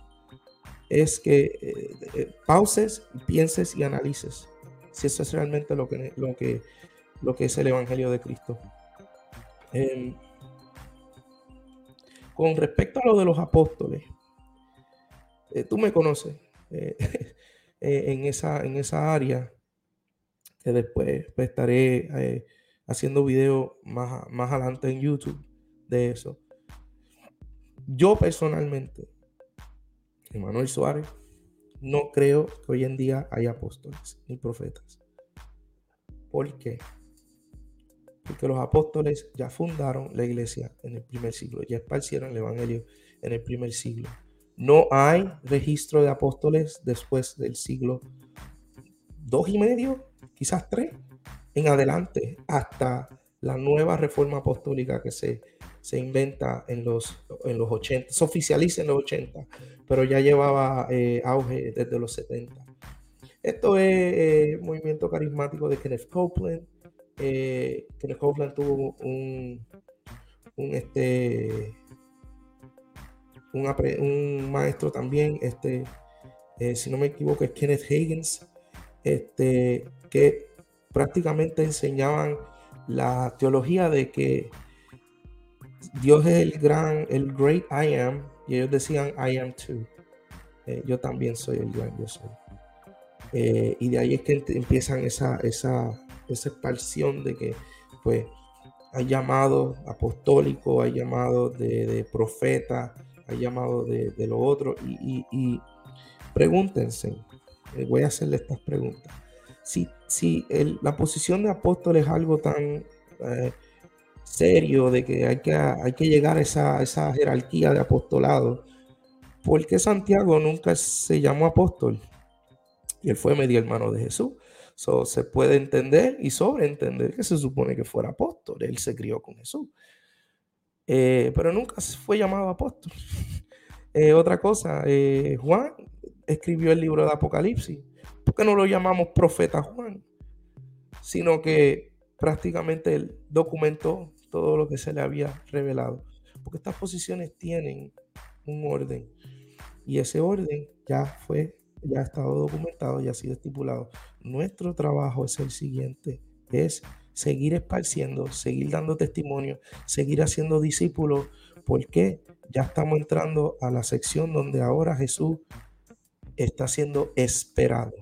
Es que eh, eh, pauses, pienses y analices si eso es realmente lo que, lo que, lo que es el Evangelio de Cristo. Em, con respecto a lo de los apóstoles, eh, tú me conoces en, esa, en esa área, que después pues, estaré haciendo videos más, más adelante en YouTube de eso. Yo personalmente, Emanuel Suárez, no creo que hoy en día haya apóstoles ni profetas. ¿Por qué? Porque los apóstoles ya fundaron la iglesia en el primer siglo, ya esparcieron el evangelio en el primer siglo. No hay registro de apóstoles después del siglo dos y medio, quizás tres, en adelante, hasta la nueva reforma apostólica que se, se inventa en los, en los 80, se oficializa en los 80, pero ya llevaba eh, auge desde los 70. Esto es eh, movimiento carismático de Kenneth Copeland. Eh, Kenneth Copeland tuvo un, un, este, un, un maestro también, este, si no me equivoco, es Kenneth Higgins, este, que prácticamente enseñaban la teología de que Dios es el gran, el great I am, y ellos decían I am too. Eh, yo también soy el gran yo soy. Eh, y de ahí es que empiezan esa, esa, esa expansión de que pues hay llamados apostólicos, hay llamados de, profeta, hay llamados de, de lo otro. Y, y- y pregúntense, eh, voy a hacerle estas preguntas. Si, si la posición de apóstol es algo tan eh, serio, de que hay que, hay que llegar a esa, esa jerarquía de apostolado, ¿por qué Santiago nunca se llamó apóstol? Y él fue medio hermano de Jesús. So, se puede entender y sobreentender que se supone que fuera apóstol. Él se crió con Jesús. Eh, pero nunca fue llamado apóstol. Eh, otra cosa, Juan escribió el libro de Apocalipsis. ¿Por qué no lo llamamos profeta Juan? Sino que prácticamente él documentó todo lo que se le había revelado. Porque estas posiciones tienen un orden. Y ese orden ya fue, ya ha estado documentado, ya ha sido estipulado. Nuestro trabajo es el siguiente, es seguir esparciendo, seguir dando testimonio, seguir haciendo discípulos. ¿Por qué? Ya estamos entrando a la sección donde ahora Jesús está siendo esperado.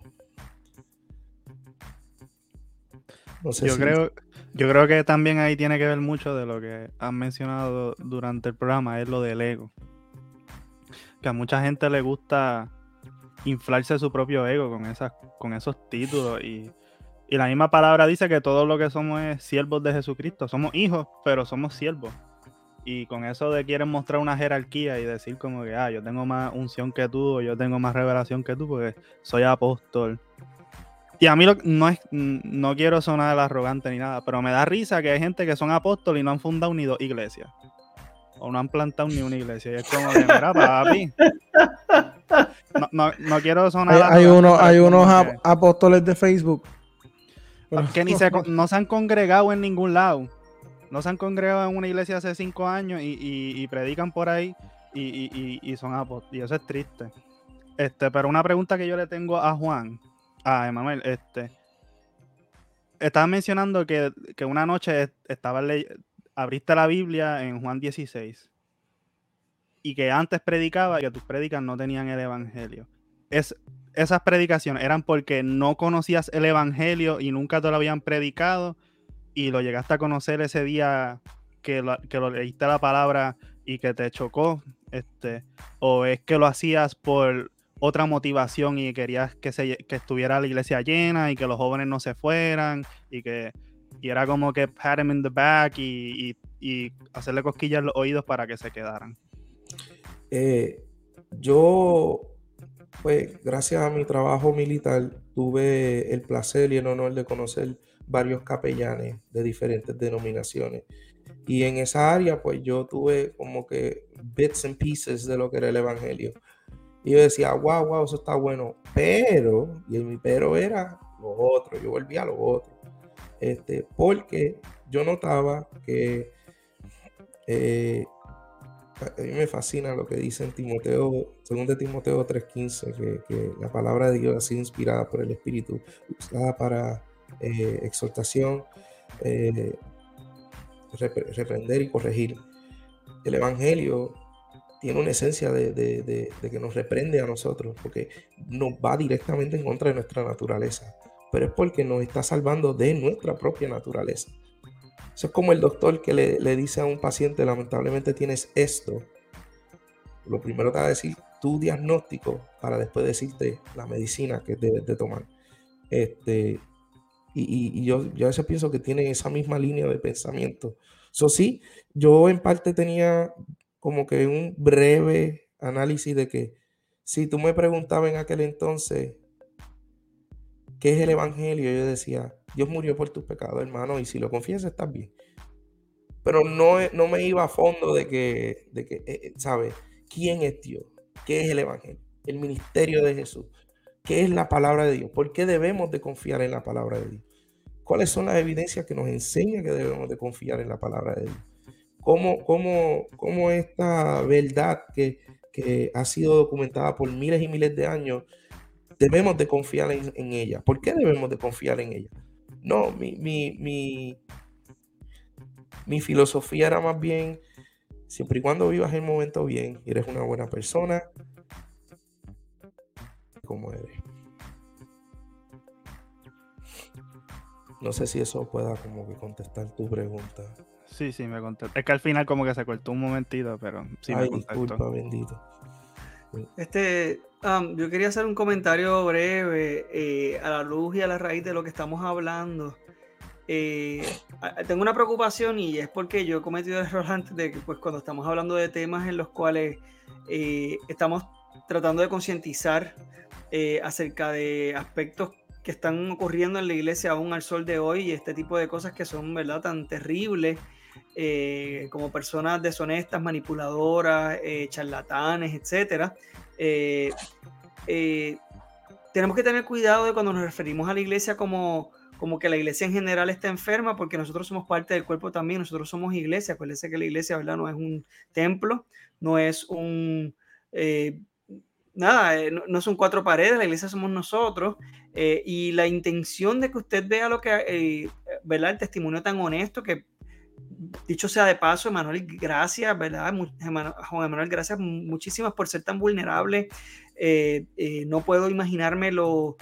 No sé Yo si- creo, yo creo que también ahí tiene que ver mucho de lo que han mencionado durante el programa, es lo del ego. Que a mucha gente le gusta inflarse su propio ego con, esas, con esos títulos. Y, y la misma palabra dice que todo lo que somos es siervos de Jesucristo. Somos hijos, pero somos siervos. Y con eso de quieren mostrar una jerarquía y decir como que, ah, yo tengo más unción que tú, o yo tengo más revelación que tú, porque soy apóstol. Y a mí lo- no, es, no quiero sonar arrogante ni nada, pero me da risa que hay gente que son apóstoles y no han fundado ni dos iglesias. O no han plantado ni una iglesia. Y es como de, mira, papi. No, no, no quiero sonar Hay, hay pero hay unos que- ap- apóstoles de Facebook. Pero- que ni se, no se han congregado en ningún lado. No se han congregado en una iglesia hace cinco años y, y- y predican por ahí y- y son apóstoles. Y eso es triste. Este, pero una pregunta que yo le tengo a Juan, a Emanuel, este. Estabas mencionando que, que una noche est- estabas ley- abriste la Biblia en Juan 16 y que antes predicaba y que tus predicas no tenían el evangelio. Es, esas predicaciones eran porque no conocías el evangelio y nunca te lo habían predicado y lo llegaste a conocer ese día que lo, que leíste la palabra y que te chocó, este, o es que lo hacías por otra motivación y querías que, se, que estuviera la iglesia llena y que los jóvenes no se fueran y que y era como que pat him in the back y, y- hacerle cosquillas en los oídos para que se quedaran. Eh, yo, pues, gracias a mi trabajo militar, tuve el placer y el honor de conocer varios capellanes de diferentes denominaciones. Y en esa área, pues, yo tuve como que bits and pieces de lo que era el evangelio. Y yo decía, wow, wow, eso está bueno. Pero, y mi pero era lo otro, yo volvía a lo otro. Este, porque yo notaba que eh, a mí me fascina lo que dice en Timoteo, según de Timoteo 3:15, que, que la palabra de Dios ha sido inspirada por el Espíritu, usada para eh, exhortación, eh, repre- reprender y corregir. El Evangelio tiene una esencia de, que nos reprende a nosotros, porque nos va directamente en contra de nuestra naturaleza, pero es porque nos está salvando de nuestra propia naturaleza. Eso es como el doctor que le, dice a un paciente, lamentablemente tienes esto. Lo primero te va a decir tu diagnóstico para después decirte la medicina que debes de tomar. Este, y yo, yo a veces pienso que tiene esa misma línea de pensamiento. Eso sí, yo en parte tenía como que un breve análisis de que si tú me preguntabas en aquel entonces qué es el evangelio, yo decía, Dios murió por tus pecados, hermano, y si lo confiesas estás bien. Pero no, no me iba a fondo de que, de que eh, eh, ¿sabes? ¿Quién es Dios? ¿Qué es el evangelio? El ministerio de Jesús. ¿Qué es la palabra de Dios? ¿Por qué debemos de confiar en la palabra de Dios? ¿Cuáles son las evidencias que nos enseñan que debemos de confiar en la palabra de Dios? ¿Cómo, cómo, cómo esta verdad que, que ha sido documentada por miles y miles de años, debemos de confiar en, ella? ¿Por qué debemos de confiar en ella? No, mi, mi, mi, mi filosofía era más bien, siempre y cuando vivas el momento bien eres una buena persona, como eres. No sé si eso pueda como que contestar tu pregunta. Sí, sí, me contestó. Es que al final como que se cortó un momentito, pero sí me Ay, contestó. disculpa, bendito. Este, um, yo quería hacer un comentario breve eh, a la luz y a la raíz de lo que estamos hablando. Eh, tengo una preocupación y es porque yo he cometido el error antes de que pues cuando estamos hablando de temas en los cuales eh, estamos tratando de concientizar eh, acerca de aspectos que están ocurriendo en la iglesia aún al sol de hoy y este tipo de cosas que son verdad tan terribles eh, como personas deshonestas, manipuladoras, eh, charlatanes, etcétera. Eh, eh, tenemos que tener cuidado de cuando nos referimos a la iglesia como, como que la iglesia en general está enferma, porque nosotros somos parte del cuerpo también, nosotros somos iglesia. Acuérdense que la iglesia, ¿verdad? No es un templo, no es un. eh, nada, eh, no son cuatro paredes, la iglesia somos nosotros. eh, y la intención de que usted vea lo que, eh, ¿verdad? El testimonio tan honesto que dicho sea de paso, Emanuel, gracias, ¿verdad? Juan Emanuel, gracias muchísimas por ser tan vulnerable. Eh, eh, no puedo imaginarme lo,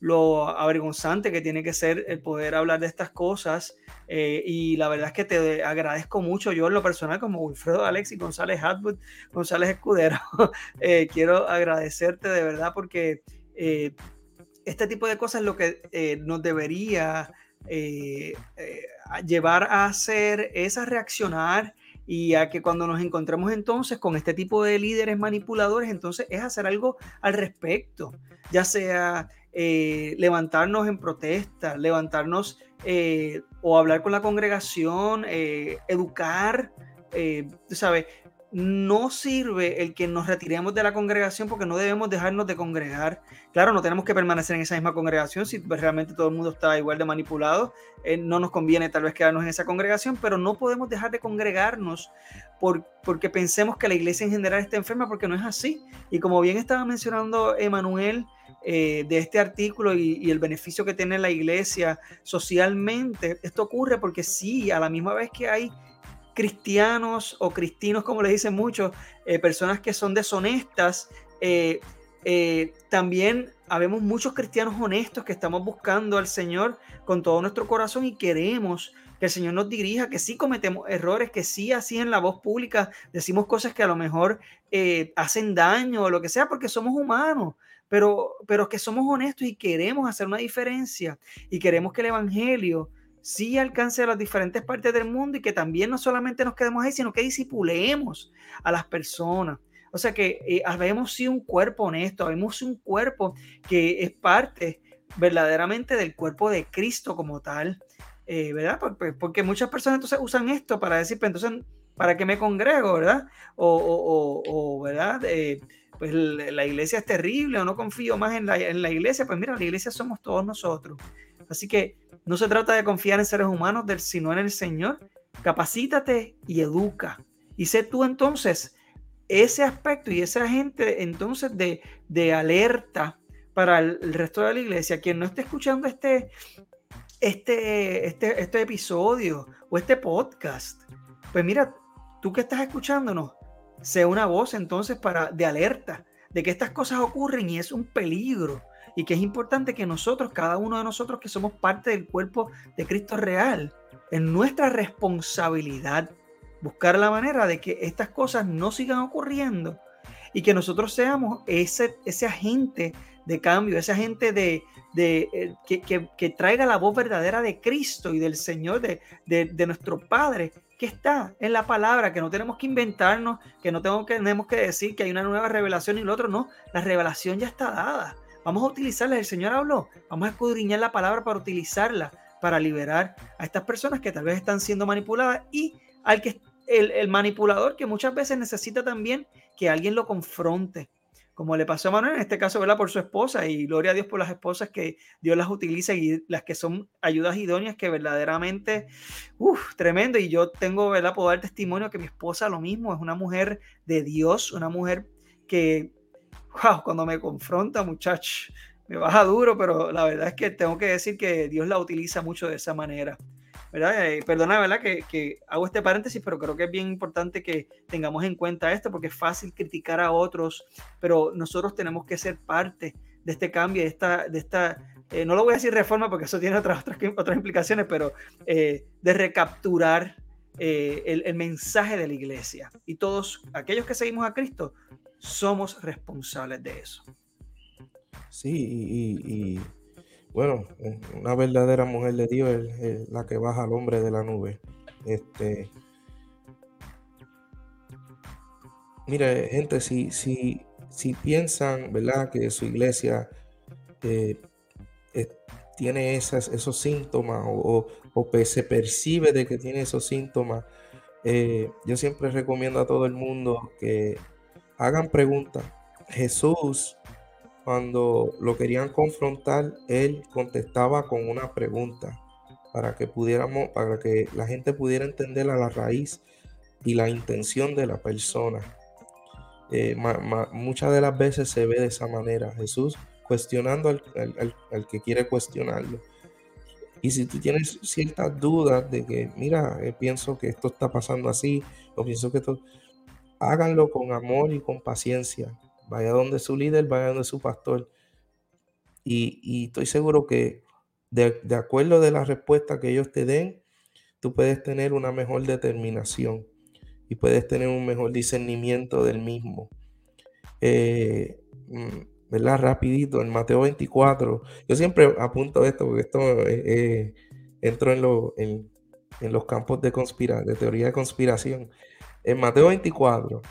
lo avergonzante que tiene que ser el poder hablar de estas cosas. eh, y la verdad es que te agradezco mucho yo en lo personal como Wilfredo Alexis González Hatwood, González Escudero. quiero agradecerte de verdad porque este tipo de cosas es lo que nos debería eh, eh, llevar a hacer es a reaccionar y a que cuando nos encontremos entonces con este tipo de líderes manipuladores, entonces es hacer algo al respecto, ya sea eh, levantarnos en protesta, levantarnos o hablar con la congregación, educar, sabes, no sirve el que nos retiremos de la congregación porque no debemos dejarnos de congregar. Claro, no tenemos que permanecer en esa misma congregación si realmente todo el mundo está igual de manipulado. eh, no nos conviene tal vez quedarnos en esa congregación, pero no podemos dejar de congregarnos por, porque pensemos que la iglesia en general está enferma porque no es así. Y como bien estaba mencionando Emanuel eh, de este artículo y el beneficio que tiene la iglesia socialmente, esto ocurre porque sí, a la misma vez que hay cristianos o cristinos, como les dicen muchos, eh, personas que son deshonestas, eh, eh, también habemos muchos cristianos honestos que estamos buscando al Señor con todo nuestro corazón y queremos que el Señor nos dirija, que sí cometemos errores, que sí así en la voz pública decimos cosas que a lo mejor hacen daño o lo que sea, porque somos humanos, pero, pero que somos honestos y queremos hacer una diferencia y queremos que el Evangelio sí alcance a las diferentes partes del mundo y que también no solamente nos quedemos ahí, sino que disipulemos a las personas. O sea que eh, habemos sí un cuerpo honesto, habemos un cuerpo que es parte verdaderamente del cuerpo de Cristo como tal, eh, ¿verdad? Porque, porque, muchas personas entonces usan esto para decir, pues entonces, ¿para qué me congrego, verdad? O, o, o, o ¿verdad? Eh, pues la iglesia es terrible o no confío más en la, en la iglesia. Pues mira, la iglesia somos todos nosotros. Así que no se trata de confiar en seres humanos, sino en el Señor. Capacítate y educa. Y sé tú entonces ese aspecto y ese agente entonces de, de alerta para el, el, resto de la iglesia. Quien no esté escuchando este, este, este, este episodio o este podcast, pues mira, tú que estás escuchándonos, sé una voz entonces para de alerta de que estas cosas ocurren y es un peligro y que es importante que nosotros, cada uno de nosotros que somos parte del cuerpo de Cristo real, en nuestra responsabilidad buscar la manera de que estas cosas no sigan ocurriendo y que nosotros seamos ese, ese agente de cambio, ese agente de, de eh, que, que, que, traiga la voz verdadera de Cristo y del Señor, de, de, de, nuestro Padre, que está en la palabra, que no tenemos que inventarnos, que no tenemos que, tenemos que decir que hay una nueva revelación y lo otro, no, la revelación ya está dada. Vamos a utilizarla, el Señor habló, vamos a escudriñar la palabra para utilizarla, para liberar a estas personas que tal vez están siendo manipuladas y al que el, manipulador que muchas veces necesita también que alguien lo confronte, como le pasó a Manuel en este caso, ¿verdad? Por su esposa y gloria a Dios por las esposas que Dios las utiliza y las que son ayudas idóneas que verdaderamente, uff, tremendo. Y yo tengo, ¿verdad? Puedo dar testimonio que mi esposa lo mismo, es una mujer de Dios, una mujer que, wow, cuando me confronta, muchacho, me baja duro, pero la verdad es que tengo que decir que Dios la utiliza mucho de esa manera. ¿verdad? Eh, perdona, ¿verdad? Que, que, hago este paréntesis, pero creo que es bien importante que tengamos en cuenta esto, porque es fácil criticar a otros, pero nosotros tenemos que ser parte de este cambio, de esta, de esta, eh, no lo voy a decir reforma porque eso tiene otras, otras, otras implicaciones, pero eh, de recapturar eh, el, el, mensaje de la iglesia. Y todos aquellos que seguimos a Cristo somos responsables de eso. Sí, y, bueno, una verdadera mujer de Dios es, la que baja al hombre de la nube. Este, mire, gente, si, si, si piensan, ¿verdad?, que su iglesia eh, eh, tiene esas, esos síntomas o, o, se percibe de que tiene esos síntomas, eh, yo siempre recomiendo a todo el mundo que hagan preguntas. Jesús cuando lo querían confrontar, él contestaba con una pregunta para que pudiéramos, para que la gente pudiera entender a la raíz y la intención de la persona. Eh, muchas de las veces se ve de esa manera, Jesús cuestionando al, que quiere cuestionarlo. Y si tú tienes ciertas dudas de que, mira, eh, pienso que esto está pasando así, o pienso que esto, háganlo con amor y con paciencia. Vaya donde su líder, vaya donde su pastor. Y, estoy seguro que de, acuerdo de la respuesta que ellos te den, tú puedes tener una mejor determinación y puedes tener un mejor discernimiento del mismo. Eh, mm, ¿Verdad? Rapidito, en Mateo 24, yo siempre apunto esto porque esto eh, eh, entro en, en, los campos de, conspira de teoría de conspiración. En Mateo 24,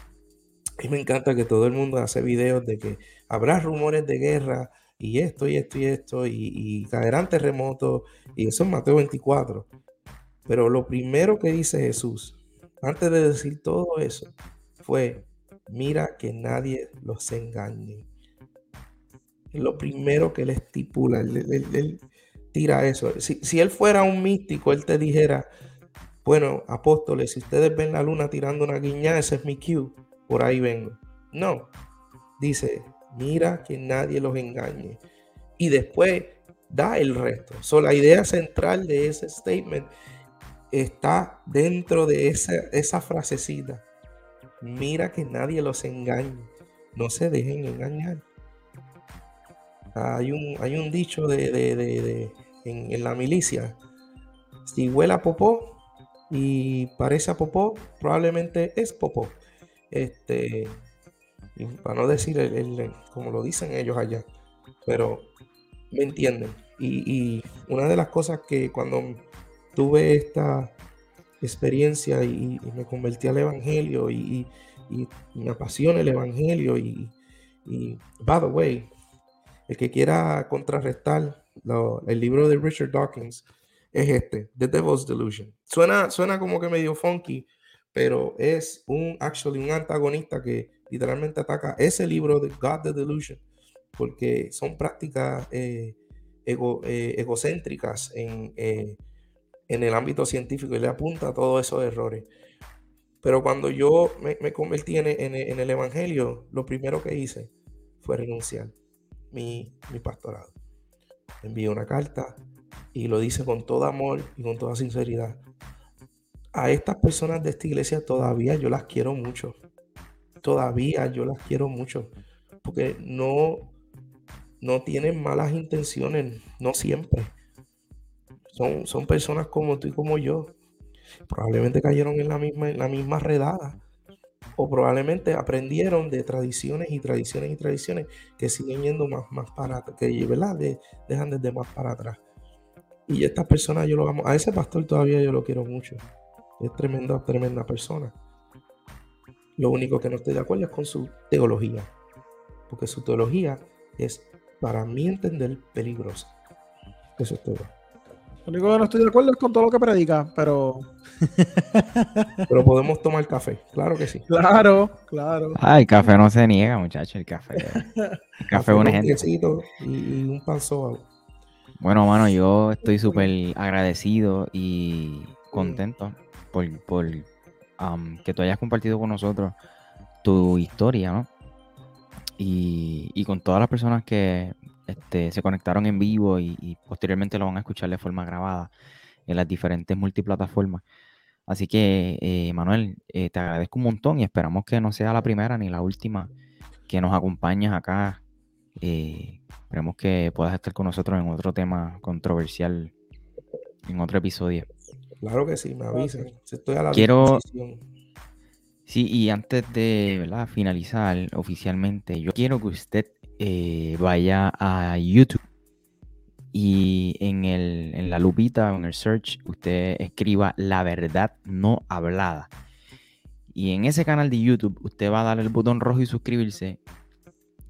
y me encanta que todo el mundo hace videos de que habrá rumores de guerra y esto y esto y esto y, caerán terremotos y eso es Mateo 24. Pero lo primero que dice Jesús, antes de decir todo eso, fue, mira que nadie los engañe. Lo primero que él estipula, él, tira eso. Si, si, él fuera un místico, él te dijera, bueno, apóstoles, si ustedes ven la luna tirando una guiña, ese es mi cue por ahí vengo. No, dice, mira que nadie los engañe. Y después da el resto. So, la idea central de ese statement está dentro de esa, esa frasecita. Mira que nadie los engañe. No se dejen engañar. Hay un, hay un dicho de, en, en, la milicia. Si huele a popó y parece a popó, probablemente es popó. Este, para no decir el, como lo dicen ellos allá, pero me entienden. Y, una de las cosas que cuando tuve esta experiencia y, me convertí al Evangelio y, me apasiona el Evangelio y, by the way, el que quiera contrarrestar el libro de Richard Dawkins es este, The Devil's Delusion. Suena, suena como que medio funky, pero es un, actually, un antagonista que literalmente ataca ese libro de God the Delusion, porque son prácticas eh, eh, egocéntricas en, eh, en, el ámbito científico y le apunta a todos esos errores. Pero cuando yo me, convertí en, en, el Evangelio, lo primero que hice fue renunciar mi, mi pastorado. Envié una carta y lo dice con todo amor y con toda sinceridad a estas personas de esta iglesia todavía yo las quiero mucho. Todavía yo las quiero mucho. Porque no, no tienen malas intenciones, no siempre. Son, son personas como tú y como yo. Probablemente cayeron en la misma, en la misma redada. O probablemente aprendieron de tradiciones y tradiciones y tradiciones que siguen yendo más, más para que ¿verdad? dejan desde más para atrás. Y estas personas yo lo amo. A ese pastor todavía yo lo quiero mucho. Es tremenda, tremenda persona. Lo único que no estoy de acuerdo es con su teología. Porque su teología es, para mí entender, peligrosa. Eso es todo. Lo único que no estoy de acuerdo es con todo lo que predica, pero. pero podemos tomar café, claro que sí. Claro, claro. Ah, el café no se niega, muchachos, el café. El café es una gente. Y, un pan Bueno, mano, yo estoy súper agradecido y contento por, que tú hayas compartido con nosotros tu historia, ¿no? Y, con todas las personas que este, se conectaron en vivo y, posteriormente lo van a escuchar de forma grabada en las diferentes multiplataformas. Así que, eh, Manuel, eh, te agradezco un montón y esperamos que no sea la primera ni la última que nos acompañes acá Esperemos que puedas estar con nosotros en otro tema controversial, en otro episodio. Claro que sí, me avisan. Estoy a la Quiero- disposición. Sí, y antes de ¿verdad? finalizar oficialmente, yo quiero que usted eh, vaya a YouTube y en, el, en la lupita o en el search usted escriba la verdad no hablada. Y en ese canal de YouTube usted va a darle el botón rojo y suscribirse,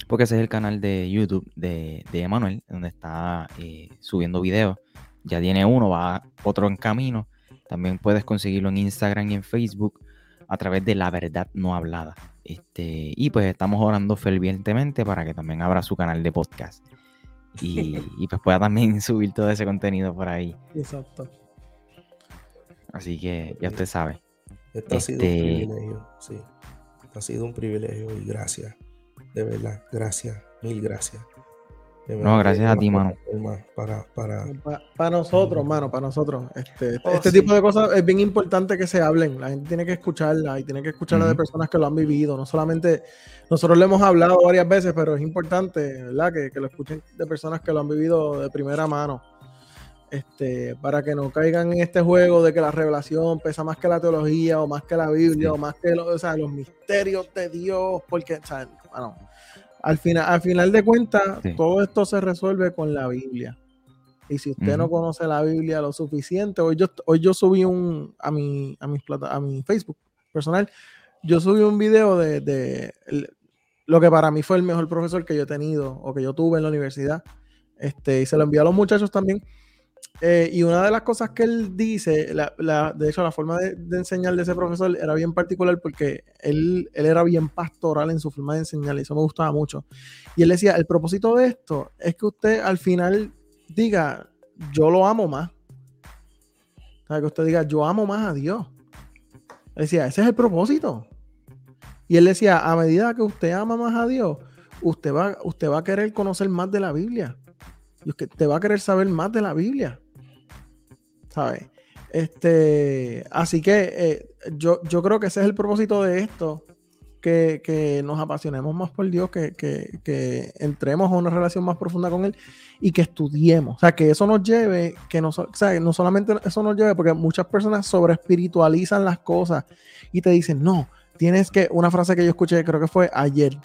porque ese es el canal de YouTube de, de Emanuel, donde está eh, subiendo videos. Ya tiene uno, va otro en camino. También puedes conseguirlo en Instagram y en Facebook a través de la verdad no hablada. Este, y pues estamos orando fervientemente para que también abra su canal de podcast. Y, y pues pueda también subir todo ese contenido por ahí. Exacto. Así que ya usted sabe. Esto ha sido un Este- privilegio, sí. Ha sido un privilegio y gracias. De verdad, gracias. Mil gracias. No, gracias a ti, mano. Para, para, Para nosotros, mano, para nosotros. Este, Oh, este sí. tipo de cosas es bien importante que se hablen. La gente tiene que escucharla y tiene que escucharla de personas que lo han vivido. No solamente nosotros lo hemos hablado varias veces, pero es importante, ¿verdad? Que, que lo escuchen de personas que lo han vivido de primera mano. Este, para que no caigan en este juego de que la revelación pesa más que la teología o más que la Biblia Sí. o más que lo- o sea, los misterios de Dios, porque, o sea, bueno, al final, al final de cuentas, Sí. todo esto se resuelve con la Biblia. Y si usted no conoce la Biblia lo suficiente, hoy yo, hoy yo subí un a mi, a mis plata, a mi Facebook personal, yo subí un video de, de lo que para mí fue el mejor profesor que yo he tenido o que yo tuve en la universidad. Este, y se lo envié a los muchachos también. Eh, y una de las cosas que él dice, de hecho, la forma de, enseñar de ese profesor era bien particular porque él, él era bien pastoral en su forma de enseñar y eso me gustaba mucho. Y él decía, el propósito de esto es que usted al final diga, yo lo amo más. Que usted diga, yo amo más a Dios. Él decía, ese es el propósito. Y él decía, a medida que usted ama más a Dios, usted va, usted va a querer conocer más de la Biblia. Y usted te va a querer saber más de la Biblia. ¿Sabes? Este, así que eh, yo, yo creo que ese es el propósito de esto. Que, que nos apasionemos más por Dios, que, que- entremos a una relación más profunda con Él y que estudiemos. O sea, que eso nos lleve, que no, o sea, no solamente eso nos lleve, porque muchas personas sobre espiritualizan las cosas y te dicen, no, tienes que, una frase que yo escuché, creo que fue ayer,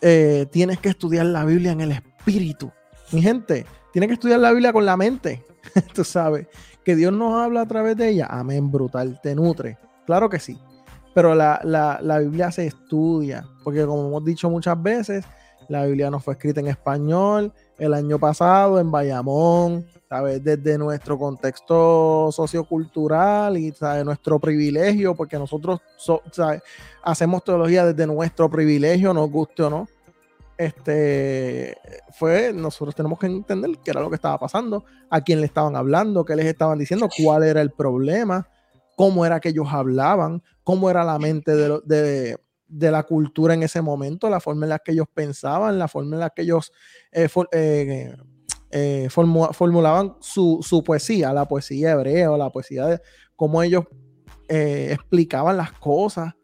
eh, tienes que estudiar la Biblia en el espíritu. Mi gente, tienes que estudiar la Biblia con la mente, tú sabes, que Dios nos habla a través de ella, amén, brutal, te nutre, claro que sí, pero la, la- la Biblia se estudia, porque como hemos dicho muchas veces, la Biblia no fue escrita en español el año pasado en Bayamón, ¿sabes? Desde nuestro contexto sociocultural y ¿sabes? nuestro privilegio, porque nosotros hacemos teología desde nuestro privilegio, nos guste o no. Este fue, nosotros tenemos que entender qué era lo que estaba pasando, a quién le estaban hablando, qué les estaban diciendo, cuál era el problema, cómo era que ellos hablaban, cómo era la mente de, de, de la cultura en ese momento, la forma en la que ellos pensaban, la forma en la que ellos eh, for- eh, eh, formu- formulaban su, su poesía, la poesía hebrea, la poesía de cómo ellos eh, explicaban las cosas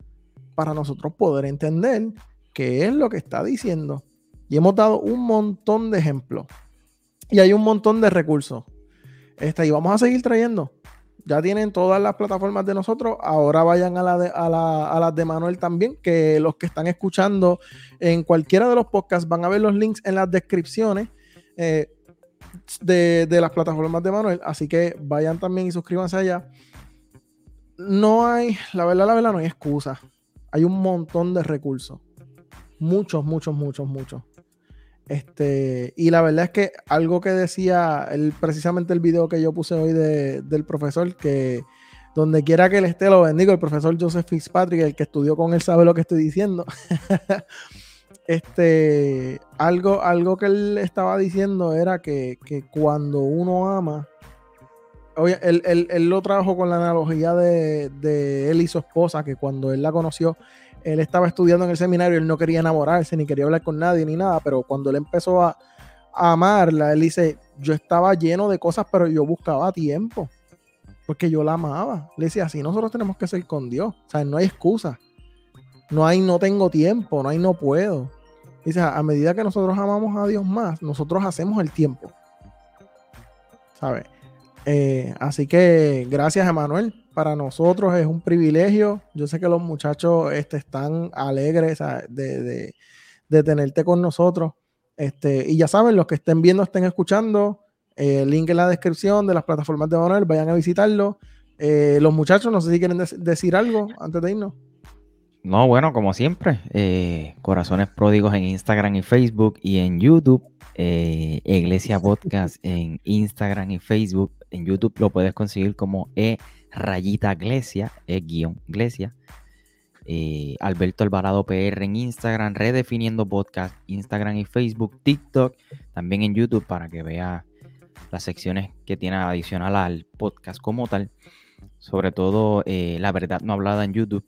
para nosotros poder entender qué es lo que está diciendo. Y hemos dado un montón de ejemplos. Y hay un montón de recursos. Este, y vamos a seguir trayendo. Ya tienen todas las plataformas de nosotros. Ahora vayan a, la de- a las de Manuel también, que los que están escuchando en cualquiera de los podcasts van a ver los links en las descripciones eh, de, de las plataformas de Manuel. Así que vayan también y suscríbanse allá. No hay, la verdad, la verdad, no hay excusa. Hay un montón de recursos. Muchos, muchos, muchos, muchos. Este, y la verdad es que algo que decía el, precisamente el video que yo puse hoy de- del profesor, que donde quiera que él esté, lo bendigo, el profesor Joseph Fitzpatrick, el que estudió con él, sabe lo que estoy diciendo. este, algo, algo que él estaba diciendo era que, que cuando uno ama, oye, él, él- él lo trajo con la analogía de, de él y su esposa, que cuando él la conoció, él estaba estudiando en el seminario, él no quería enamorarse, ni quería hablar con nadie, ni nada, pero cuando él empezó a, amarla, él dice, yo estaba lleno de cosas, pero yo buscaba tiempo, porque yo la amaba. Le decía, así nosotros tenemos que ser con Dios, o sea, no hay excusa, no hay no tengo tiempo, no hay no puedo. Dice, a medida que nosotros amamos a Dios más, nosotros hacemos el tiempo. ¿Sabes? Eh, así que gracias, Emanuel. Para nosotros es un privilegio. Yo sé que los muchachos este, están alegres de, de, tenerte con nosotros. Este, y ya saben, los que estén viendo, estén escuchando, eh, link en la descripción de las plataformas de Emanuel, vayan a visitarlo. Eh, los muchachos, no sé si quieren decir algo antes de irnos. No, bueno, como siempre, eh, Corazones Pródigos en Instagram y Facebook y en YouTube, eh, Iglesia Podcast en Instagram y Facebook. En YouTube lo puedes conseguir como E rayita Iglesia, E guion Iglesia. Eh, Alberto Alvarado PR en Instagram, Redefiniendo Podcast, Instagram y Facebook, TikTok, también en YouTube para que vea las secciones que tiene adicional al podcast como tal. Sobre todo la verdad no hablada en YouTube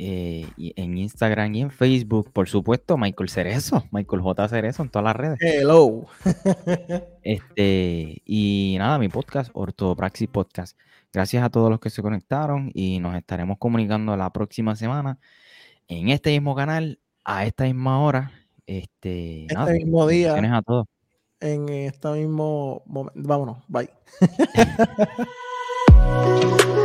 eh, en Instagram y en Facebook, por supuesto, Michael Cerezo, Michael J. Cerezo en todas las redes. Hello. este, y nada, mi podcast, Ortopraxis Podcast. Gracias a todos los que se conectaron y nos estaremos comunicando la próxima semana en este mismo canal, a esta misma hora. Este, este mismo día. A todos. En este mismo momento. Vámonos, bye.